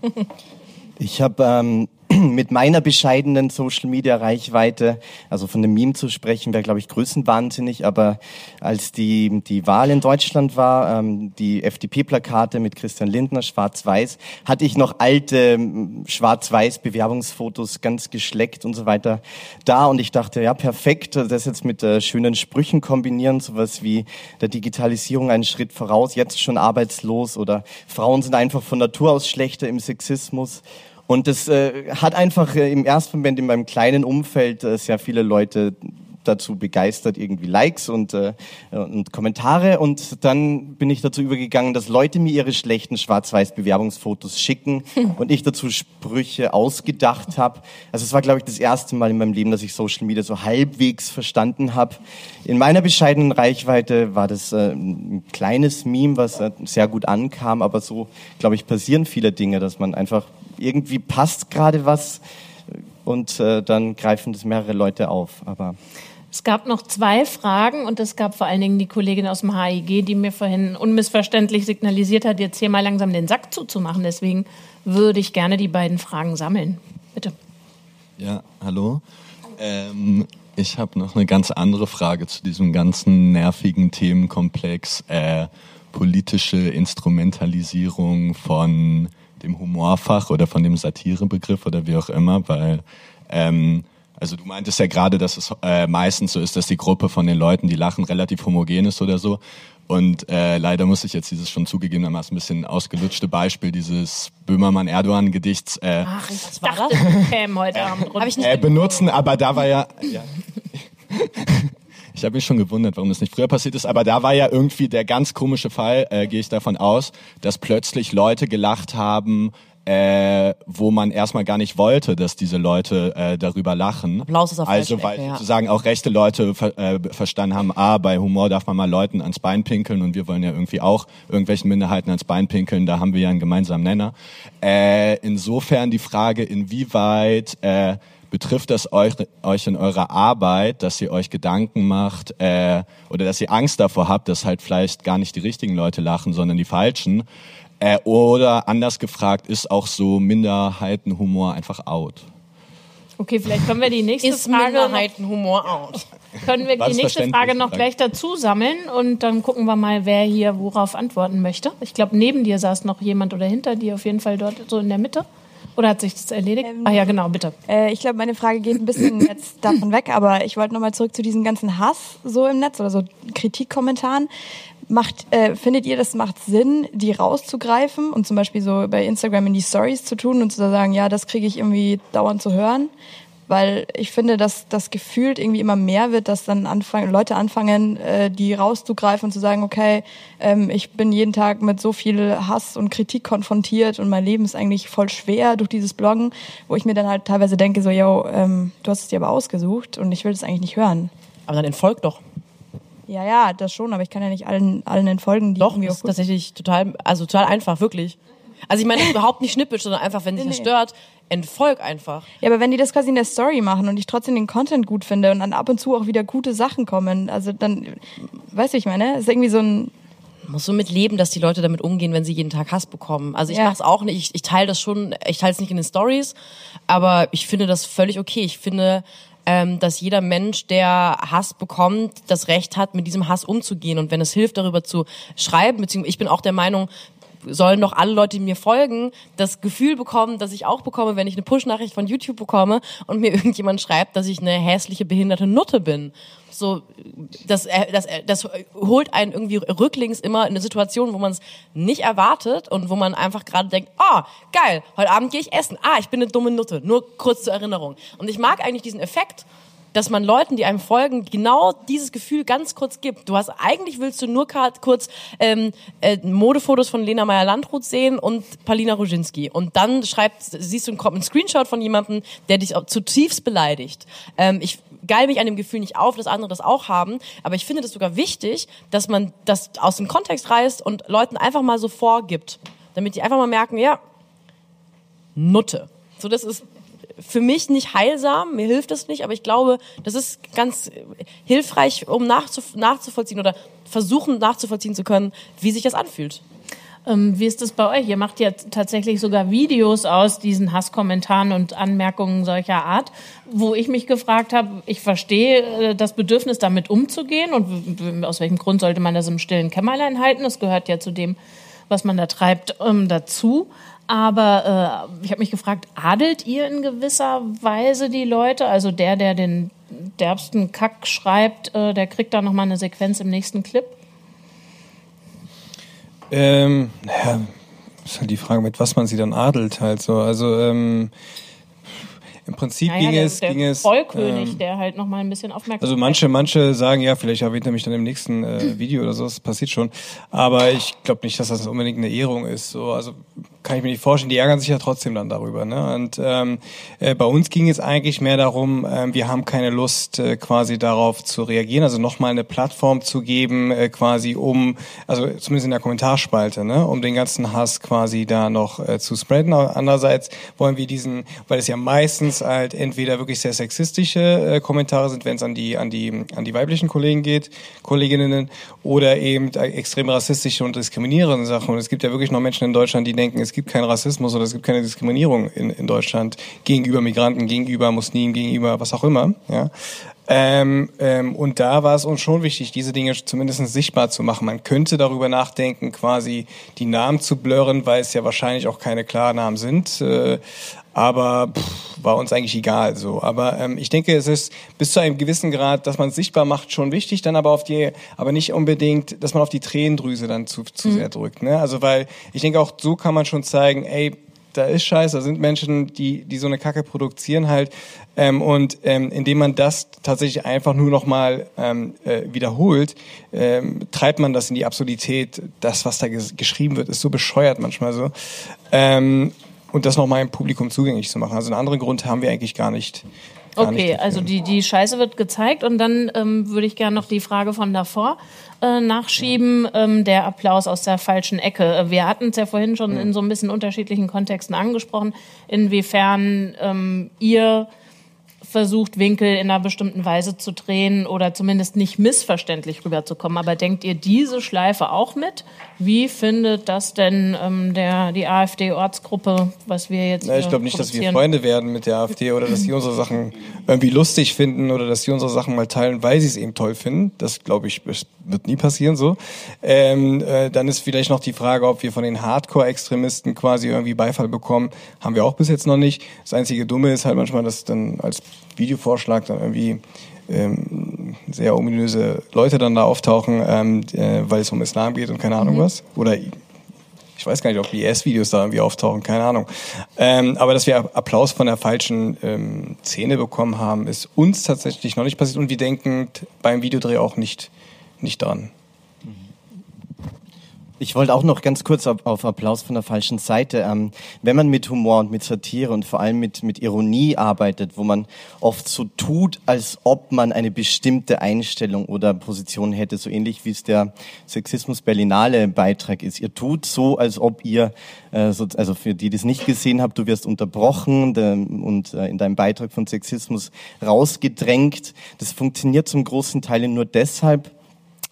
Ich habe ähm, mit meiner bescheidenen Social Media Reichweite, also von dem Meme zu sprechen, wäre glaube ich größenwahnsinnig, aber als die die Wahl in Deutschland war, ähm, die FDP-Plakate mit Christian Lindner schwarz-weiß, hatte ich noch alte ähm, schwarz-weiß Bewerbungsfotos ganz geschleckt und so weiter da und ich dachte, ja perfekt, das jetzt mit äh, schönen Sprüchen kombinieren, sowas wie der Digitalisierung einen Schritt voraus, jetzt schon arbeitslos oder Frauen sind einfach von Natur aus schlechter im Sexismus. Und das äh, hat einfach äh, im ersten Moment in meinem kleinen Umfeld äh, sehr viele Leute dazu begeistert, irgendwie Likes und, äh, und Kommentare. Und dann bin ich dazu übergegangen, dass Leute mir ihre schlechten Schwarz-Weiß-Bewerbungsfotos schicken und ich dazu Sprüche ausgedacht habe. Also es war, glaube ich, das erste Mal in meinem Leben, dass ich Social Media so halbwegs verstanden habe. In meiner bescheidenen Reichweite war das äh, ein kleines Meme, was äh, sehr gut ankam, aber so, glaube ich, passieren viele Dinge, dass man einfach irgendwie passt gerade was und äh, dann greifen das mehrere Leute auf. Aber Es gab noch zwei Fragen und es gab vor allen Dingen die Kollegin aus dem HIG, die mir vorhin unmissverständlich signalisiert hat, jetzt hier mal langsam den Sack zuzumachen. Deswegen würde ich gerne die beiden Fragen sammeln. Bitte. Ja, hallo. Ähm, ich habe noch eine ganz andere Frage zu diesem ganzen nervigen Themenkomplex äh, politische Instrumentalisierung von dem Humorfach oder von dem Satirebegriff oder wie auch immer, weil ähm, also du meintest ja gerade, dass es äh, meistens so ist, dass die Gruppe von den Leuten, die lachen, relativ homogen ist oder so. Und äh, leider muss ich jetzt dieses schon zugegebenermaßen ein bisschen ausgelutschte Beispiel dieses Böhmermann-Erdogan-Gedichts äh, Ach, ich war dachte, das käme heute Abend runter. Habe ich nicht äh, benutzen, aber da war ja. ja. Ich habe mich schon gewundert, warum das nicht früher passiert ist, aber da war ja irgendwie der ganz komische Fall, äh, gehe ich davon aus, dass plötzlich Leute gelacht haben, äh, wo man erstmal gar nicht wollte, dass diese Leute äh, darüber lachen. Applaus ist auf Also weil Ecke, ja. sozusagen auch rechte Leute ver äh, verstanden haben, ah, bei Humor darf man mal Leuten ans Bein pinkeln und wir wollen ja irgendwie auch irgendwelchen Minderheiten ans Bein pinkeln, da haben wir ja einen gemeinsamen Nenner. Äh, insofern die Frage, inwieweit äh, betrifft das euch, euch in eurer Arbeit, dass ihr euch Gedanken macht äh, oder dass ihr Angst davor habt, dass halt vielleicht gar nicht die richtigen Leute lachen, sondern die falschen? Äh, oder anders gefragt, ist auch so Minderheitenhumor einfach out? Okay, vielleicht können wir die nächste Ist Frage noch, Minderheitenhumor out? können wir War die nächste? Frage noch gleich dazu sammeln und dann gucken wir mal, wer hier worauf antworten möchte. Ich glaube, neben dir saß noch jemand oder hinter dir auf jeden Fall dort so in der Mitte. Oder hat sich das erledigt? ah ja, genau, bitte. Äh, ich glaube, meine Frage geht ein bisschen jetzt davon weg, aber ich wollte nochmal zurück zu diesem ganzen Hass so im Netz oder so Kritikkommentaren. Macht, äh, findet ihr, das macht Sinn, die rauszugreifen und zum Beispiel so bei Instagram in die Stories zu tun und zu sagen, ja, das kriege ich irgendwie dauernd zu hören? Weil ich finde, dass das gefühlt irgendwie immer mehr wird, dass dann anfangen, Leute anfangen, äh, die rauszugreifen und zu sagen, okay, ähm, ich bin jeden Tag mit so viel Hass und Kritik konfrontiert und mein Leben ist eigentlich voll schwer durch dieses Bloggen, wo ich mir dann halt teilweise denke, so, yo, ähm, du hast es dir aber ausgesucht und ich will das eigentlich nicht hören. Aber dann entfolgt doch. Ja, ja, das schon, aber ich kann ja nicht allen, allen entfolgen, die Doch, irgendwie das ist tatsächlich total, also total einfach, wirklich. Also ich meine, das überhaupt nicht schnippisch, sondern einfach, wenn dich das Nee, nee. stört, entfolg einfach. Ja, aber wenn die das quasi in der Story machen und ich trotzdem den Content gut finde und dann ab und zu auch wieder gute Sachen kommen, also dann, weißt du, ich meine, ist irgendwie so ein, muss so mit leben, dass die Leute damit umgehen, wenn sie jeden Tag Hass bekommen. Also ich Ja. mach's auch nicht, ich, ich teile das schon, ich teile es nicht in den Stories, aber ich finde das völlig okay. Ich finde, ähm, dass jeder Mensch, der Hass bekommt, das Recht hat, mit diesem Hass umzugehen. Und wenn es hilft, darüber zu schreiben, beziehungsweise ich bin auch der Meinung, sollen doch alle Leute, die mir folgen, das Gefühl bekommen, dass ich auch bekomme, wenn ich eine Push-Nachricht von YouTube bekomme und mir irgendjemand schreibt, dass ich eine hässliche, behinderte Nutte bin. So, das, äh, das, äh, das holt einen irgendwie rücklings immer in eine Situation, wo man es nicht erwartet und wo man einfach gerade denkt, ah, geil, heute Abend gehe ich essen. Ah, ich bin eine dumme Nutte. Nur kurz zur Erinnerung. Und ich mag eigentlich diesen Effekt, dass man Leuten, die einem folgen, genau dieses Gefühl ganz kurz gibt. Du hast eigentlich willst du nur kurz ähm, äh, Modefotos von Lena Meyer-Landrut sehen und Palina Roginski und dann schreibt siehst du einen, Screenshot von jemandem, der dich zutiefst beleidigt. Ähm, ich geil mich an dem Gefühl nicht auf, dass andere das auch haben, aber ich finde das sogar wichtig, dass man das aus dem Kontext reißt und Leuten einfach mal so vorgibt, damit die einfach mal merken, ja, Nutte. So, das ist für mich nicht heilsam, mir hilft das nicht, aber ich glaube, das ist ganz hilfreich, um nachzuvollziehen oder versuchen nachzuvollziehen zu können, wie sich das anfühlt. Ähm, wie ist das bei euch? Ihr macht ja tatsächlich sogar Videos aus diesen Hasskommentaren und Anmerkungen solcher Art, wo ich mich gefragt habe, ich verstehe äh, das Bedürfnis, damit umzugehen und aus welchem Grund sollte man das im stillen Kämmerlein halten? Das gehört ja zu dem, was man da treibt, ähm, dazu. Aber äh, ich habe mich gefragt, adelt ihr in gewisser Weise die Leute? Also der, der den derbsten Kack schreibt, äh, der kriegt da nochmal eine Sequenz im nächsten Clip? Ähm, naja, ist halt die Frage, mit was man sie dann adelt halt so. Also ähm, im Prinzip Naja, ging der, es, der ging es. Vollkönig, ähm, der halt nochmal ein bisschen Aufmerksamkeit Also manche, manche sagen, ja, vielleicht erwähnt er mich dann im nächsten äh, Video oder so, das passiert schon. Aber ich glaube nicht, dass das unbedingt eine Ehrung ist. So, also kann ich mir nicht vorstellen, die ärgern sich ja trotzdem dann darüber. Ne? Und ähm, äh, bei uns ging es eigentlich mehr darum, ähm, wir haben keine Lust, äh, quasi darauf zu reagieren, also nochmal eine Plattform zu geben, äh, quasi um, also zumindest in der Kommentarspalte, ne, um den ganzen Hass quasi da noch äh, zu spreaden. Andererseits wollen wir diesen, weil es ja meistens halt entweder wirklich sehr sexistische äh, Kommentare sind, wenn es an die, an die, an die weiblichen Kollegen geht, Kolleginnen, oder eben äh, extrem rassistische und diskriminierende Sachen. Und es gibt ja wirklich noch Menschen in Deutschland, die denken, es gibt keinen Rassismus oder es gibt keine Diskriminierung in, in Deutschland gegenüber Migranten, gegenüber Muslimen, gegenüber was auch immer. Ja. Ähm, ähm, und da war es uns schon wichtig, diese Dinge zumindest sichtbar zu machen. Man könnte darüber nachdenken, quasi die Namen zu blurren, weil es ja wahrscheinlich auch keine Klarnamen sind. Äh, aber pff, war uns eigentlich egal so. Aber ähm, ich denke, es ist bis zu einem gewissen Grad, dass man es sichtbar macht, schon wichtig, dann aber auf die, aber nicht unbedingt, dass man auf die Tränendrüse dann zu, zu sehr drückt. Ne? Also weil ich denke auch so kann man schon zeigen, ey, da ist Scheiß, da sind Menschen, die, die so eine Kacke produzieren halt. Ähm, und ähm, indem man das tatsächlich einfach nur nochmal ähm, äh, wiederholt, ähm, treibt man das in die Absurdität. Das, was da ges geschrieben wird, ist so bescheuert manchmal so. Ähm, und das nochmal im Publikum zugänglich zu machen. Also einen anderen Grund haben wir eigentlich gar nicht. Gar nicht Okay, dafür. also die, die Scheiße wird gezeigt und dann ähm, würde ich gerne noch die Frage von davor äh, nachschieben, ähm, der Applaus aus der falschen Ecke. Äh, Wir hatten es ja vorhin schon in so ein bisschen unterschiedlichen Kontexten angesprochen, inwiefern ähm, ihr versucht, Winkel in einer bestimmten Weise zu drehen oder zumindest nicht missverständlich rüberzukommen. Aber denkt ihr diese Schleife auch mit? Wie findet das denn ähm, der, die AfD-Ortsgruppe, was wir jetzt Na, ich glaube nicht, dass wir Freunde werden mit der AfD oder dass sie unsere Sachen irgendwie lustig finden oder dass sie unsere Sachen mal teilen, weil sie es eben toll finden. Das glaube ich wird nie passieren so. Ähm, äh, dann ist vielleicht noch die Frage, ob wir von den Hardcore-Extremisten quasi irgendwie Beifall bekommen. Haben wir auch bis jetzt noch nicht. Das einzige Dumme ist halt manchmal, dass dann als Videovorschlag dann irgendwie ähm, sehr ominöse Leute dann da auftauchen, ähm, äh, weil es um Islam geht und keine Ahnung mhm. was. Oder ich weiß gar nicht, ob IS-Videos da irgendwie auftauchen, keine Ahnung. Ähm, aber dass wir Applaus von der falschen ähm, Szene bekommen haben, ist uns tatsächlich noch nicht passiert und wir denken beim Videodreh auch nicht, nicht dran. Ich wollte auch noch ganz kurz auf, auf Applaus von der falschen Seite. Ähm, wenn man mit Humor und mit Satire und vor allem mit, mit Ironie arbeitet, wo man oft so tut, als ob man eine bestimmte Einstellung oder Position hätte, so ähnlich wie es der Sexismus Berlinale Beitrag ist. Ihr tut so, als ob ihr, äh, so, also für die, die es nicht gesehen habt, du wirst unterbrochen de, und äh, in deinem Beitrag von Sexismus rausgedrängt. Das funktioniert zum großen Teil nur deshalb,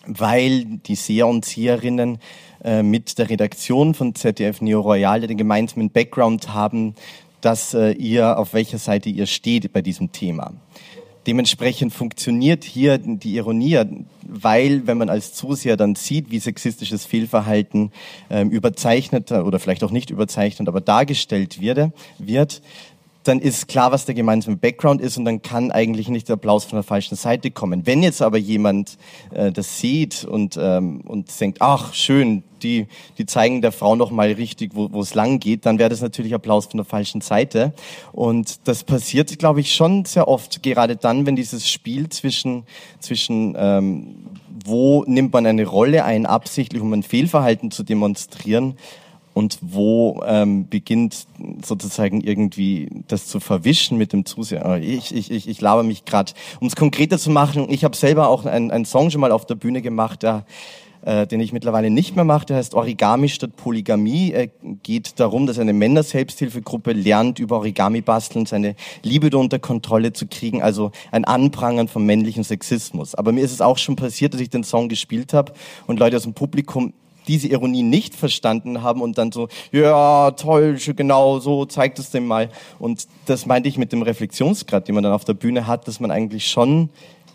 weil die Seher und Seherinnen äh, mit der Redaktion von ZDF Neo Royale den gemeinsamen Background haben, dass äh, ihr, auf welcher Seite ihr steht bei diesem Thema. Dementsprechend funktioniert hier die Ironie, weil wenn man als Zuseher dann sieht, wie sexistisches Fehlverhalten ähm, überzeichnet oder vielleicht auch nicht überzeichnet, aber dargestellt wird, wird dann ist klar, was der gemeinsame Background ist und dann kann eigentlich nicht der Applaus von der falschen Seite kommen. Wenn jetzt aber jemand äh, das sieht und, ähm, und denkt, ach schön, die, die zeigen der Frau noch mal richtig, wo es lang geht, dann wäre das natürlich Applaus von der falschen Seite. Und das passiert, glaube ich, schon sehr oft, gerade dann, wenn dieses Spiel zwischen, zwischen ähm, wo nimmt man eine Rolle ein, absichtlich, um ein Fehlverhalten zu demonstrieren, und wo ähm, beginnt sozusagen irgendwie das zu verwischen mit dem Zuseher. Ich, ich, ich, ich laber mich gerade. Um es konkreter zu machen, ich habe selber auch einen, einen Song schon mal auf der Bühne gemacht, der äh, den ich mittlerweile nicht mehr mache, der heißt Origami statt Polygamie. Er geht darum, dass eine Männer-Selbsthilfegruppe lernt, über Origami basteln, seine Liebe unter Kontrolle zu kriegen, also ein Anprangern vom männlichen Sexismus. Aber mir ist es auch schon passiert, dass ich den Song gespielt habe und Leute aus dem Publikum diese Ironie nicht verstanden haben und dann so, ja, toll, genau, so zeigt es dem mal. Und das meinte ich mit dem Reflexionsgrad, den man dann auf der Bühne hat, dass man eigentlich schon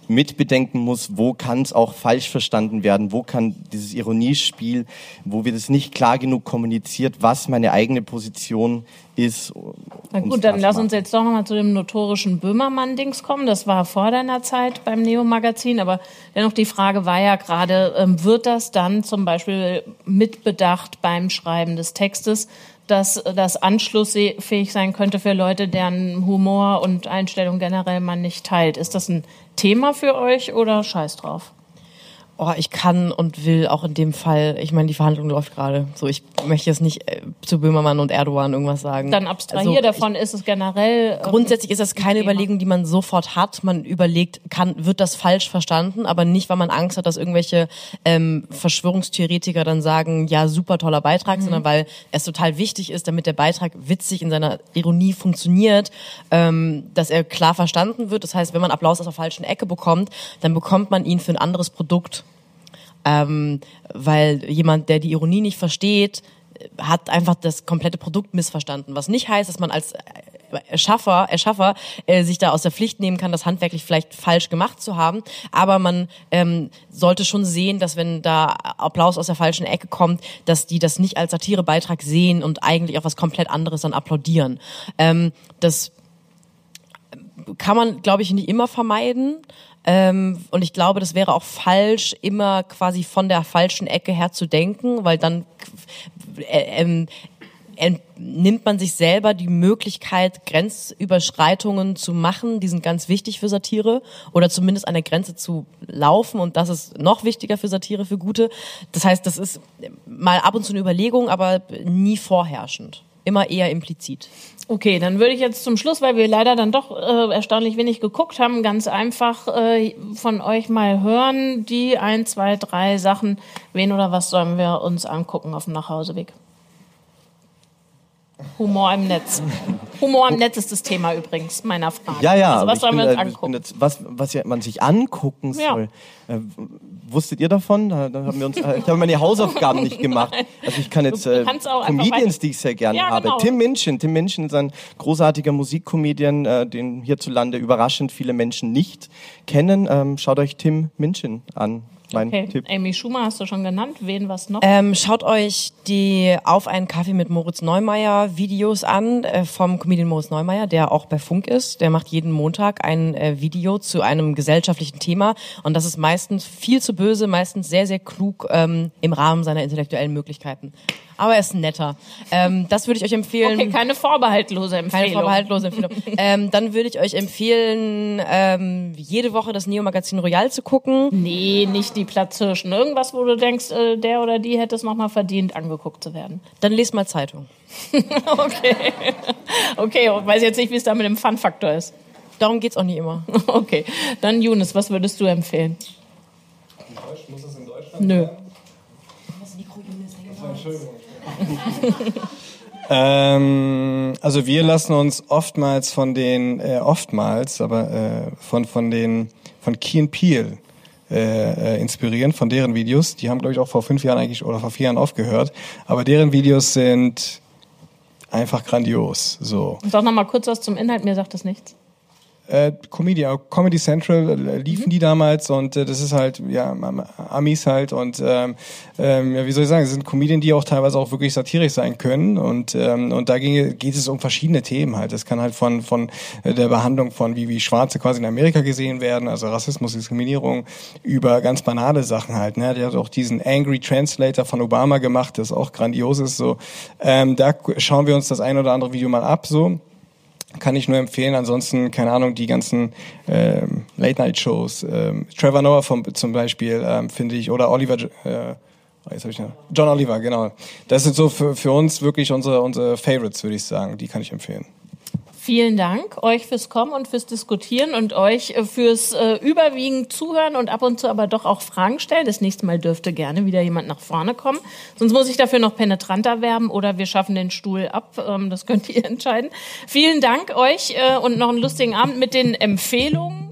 mitbedenken muss, wo kann es auch falsch verstanden werden, wo kann dieses Ironiespiel, wo wird es nicht klar genug kommuniziert, was meine eigene Position ist. Na gut, dann lass uns jetzt doch nochmal zu dem notorischen Böhmermann-Dings kommen. Das war vor deiner Zeit beim Neo-Magazin, aber dennoch die Frage war ja gerade, ähm, wird das dann zum Beispiel mitbedacht beim Schreiben des Textes, dass das anschlussfähig sein könnte für Leute, deren Humor und Einstellung generell man nicht teilt. Ist das ein Thema für euch oder scheiß drauf? Oh, ich kann und will auch in dem Fall, ich meine, die Verhandlung läuft gerade. So, ich möchte jetzt nicht äh, zu Böhmermann und Erdogan irgendwas sagen. Dann abstrahier also, davon, ich, ist es generell. Ähm, grundsätzlich ist das keine Thema. Überlegung, die man sofort hat. Man überlegt, kann, wird das falsch verstanden, aber nicht, weil man Angst hat, dass irgendwelche ähm, Verschwörungstheoretiker dann sagen, ja, super toller Beitrag, mhm. sondern weil es total wichtig ist, damit der Beitrag witzig in seiner Ironie funktioniert, ähm, dass er klar verstanden wird. Das heißt, wenn man Applaus aus der falschen Ecke bekommt, dann bekommt man ihn für ein anderes Produkt ähm, weil jemand, der die Ironie nicht versteht, hat einfach das komplette Produkt missverstanden. Was nicht heißt, dass man als Erschaffer, Erschaffer äh, sich da aus der Pflicht nehmen kann, das handwerklich vielleicht falsch gemacht zu haben. Aber man ähm, sollte schon sehen, dass wenn da Applaus aus der falschen Ecke kommt, dass die das nicht als Satirebeitrag sehen und eigentlich auch was komplett anderes dann applaudieren. Ähm, das kann man, glaube ich, nicht immer vermeiden. Ähm, und ich glaube, das wäre auch falsch, immer quasi von der falschen Ecke her zu denken, weil dann äh, ähm, nimmt man sich selber die Möglichkeit, Grenzüberschreitungen zu machen. Die sind ganz wichtig für Satire oder zumindest an der Grenze zu laufen. Und das ist noch wichtiger für Satire, für gute. Das heißt, das ist mal ab und zu eine Überlegung, aber nie vorherrschend. Immer eher implizit. Okay, dann würde ich jetzt zum Schluss, weil wir leider dann doch äh, erstaunlich wenig geguckt haben, ganz einfach äh, von euch mal hören, die ein, zwei, drei Sachen, wen oder was sollen wir uns angucken auf dem Nachhauseweg? Humor im Netz. Humor im Netz ist das Thema übrigens meiner Frage. Ja, ja. Also was sollen wir uns äh, angucken? jetzt, was, was ja man sich angucken Ja. soll. Äh, wusstet ihr davon? Da, da haben wir uns, äh, ich habe meine Hausaufgaben nicht gemacht. Also ich kann jetzt äh, Comedians, die ich sehr gerne Ja, habe. genau. Tim Minchin. Tim Minchin ist ein großartiger Musikcomedian, äh, den hierzulande überraschend viele Menschen nicht kennen. Ähm, schaut euch Tim Minchin an. Mein Okay, Tipp. Amy Schumer hast du schon genannt. Wen was noch? Ähm, schaut euch die Auf einen Kaffee mit Moritz Neumeier Videos an äh, vom Comedian Moritz Neumeier, der auch bei Funk ist. Der macht jeden Montag ein äh, Video zu einem gesellschaftlichen Thema und das ist meistens viel zu böse, meistens sehr, sehr klug ähm, im Rahmen seiner intellektuellen Möglichkeiten. Aber er ist netter. Ähm, das würde ich euch empfehlen. Okay, keine vorbehaltlose Empfehlung. Keine vorbehaltlose Empfehlung. ähm, dann würde ich euch empfehlen, ähm, jede Woche das Neo-Magazin Royal zu gucken. Nee, nicht die Platzhirschen. Irgendwas, wo du denkst, äh, der oder die hätte es nochmal verdient, angeguckt zu werden. Dann lest mal Zeitung. okay. Okay, und weiß jetzt nicht, wie es da mit dem Fun-Faktor ist. Darum geht's auch nicht immer. Okay, dann Younes, was würdest du empfehlen? Muss das in Deutschland? Nö. Ähm, also wir lassen uns oftmals von den, äh, oftmals, aber äh, von, von den, von Key and Peele äh, äh, inspirieren, von deren Videos. Die haben, glaube ich, auch vor fünf Jahren eigentlich oder vor vier Jahren aufgehört. Aber deren Videos sind einfach grandios. So. Sag noch mal kurz was zum Inhalt, mir sagt das nichts. Äh, Comedy, Comedy Central äh, liefen die damals und äh, das ist halt, ja, Am- Amis halt und ähm, ähm, ja, wie soll ich sagen, es sind Comedien, die auch teilweise auch wirklich satirisch sein können und ähm, und da ging, geht es um verschiedene Themen halt. Es kann halt von von äh, der Behandlung von wie wie Schwarze quasi in Amerika gesehen werden, also Rassismus, Diskriminierung, über ganz banale Sachen halt. Ne? Der hat auch diesen Angry Translator von Obama gemacht, das auch grandios ist. So, ähm, da schauen wir uns das ein oder andere Video mal ab so kann ich nur empfehlen. Ansonsten, keine Ahnung, die ganzen ähm, Late-Night-Shows. Ähm, Trevor Noah vom, zum Beispiel, ähm, finde ich, oder Oliver, äh, oh, jetzt hab ich noch, John Oliver, genau. Das sind so für, für uns wirklich unsere, unsere Favorites, würde ich sagen. Die kann ich empfehlen. Vielen Dank euch fürs Kommen und fürs Diskutieren und euch äh, fürs äh, überwiegend Zuhören und ab und zu aber doch auch Fragen stellen. Das nächste Mal dürfte gerne wieder jemand nach vorne kommen. Sonst muss ich dafür noch penetranter werben oder wir schaffen den Stuhl ab. Ähm, das könnt ihr entscheiden. Vielen Dank euch äh, und noch einen lustigen Abend mit den Empfehlungen.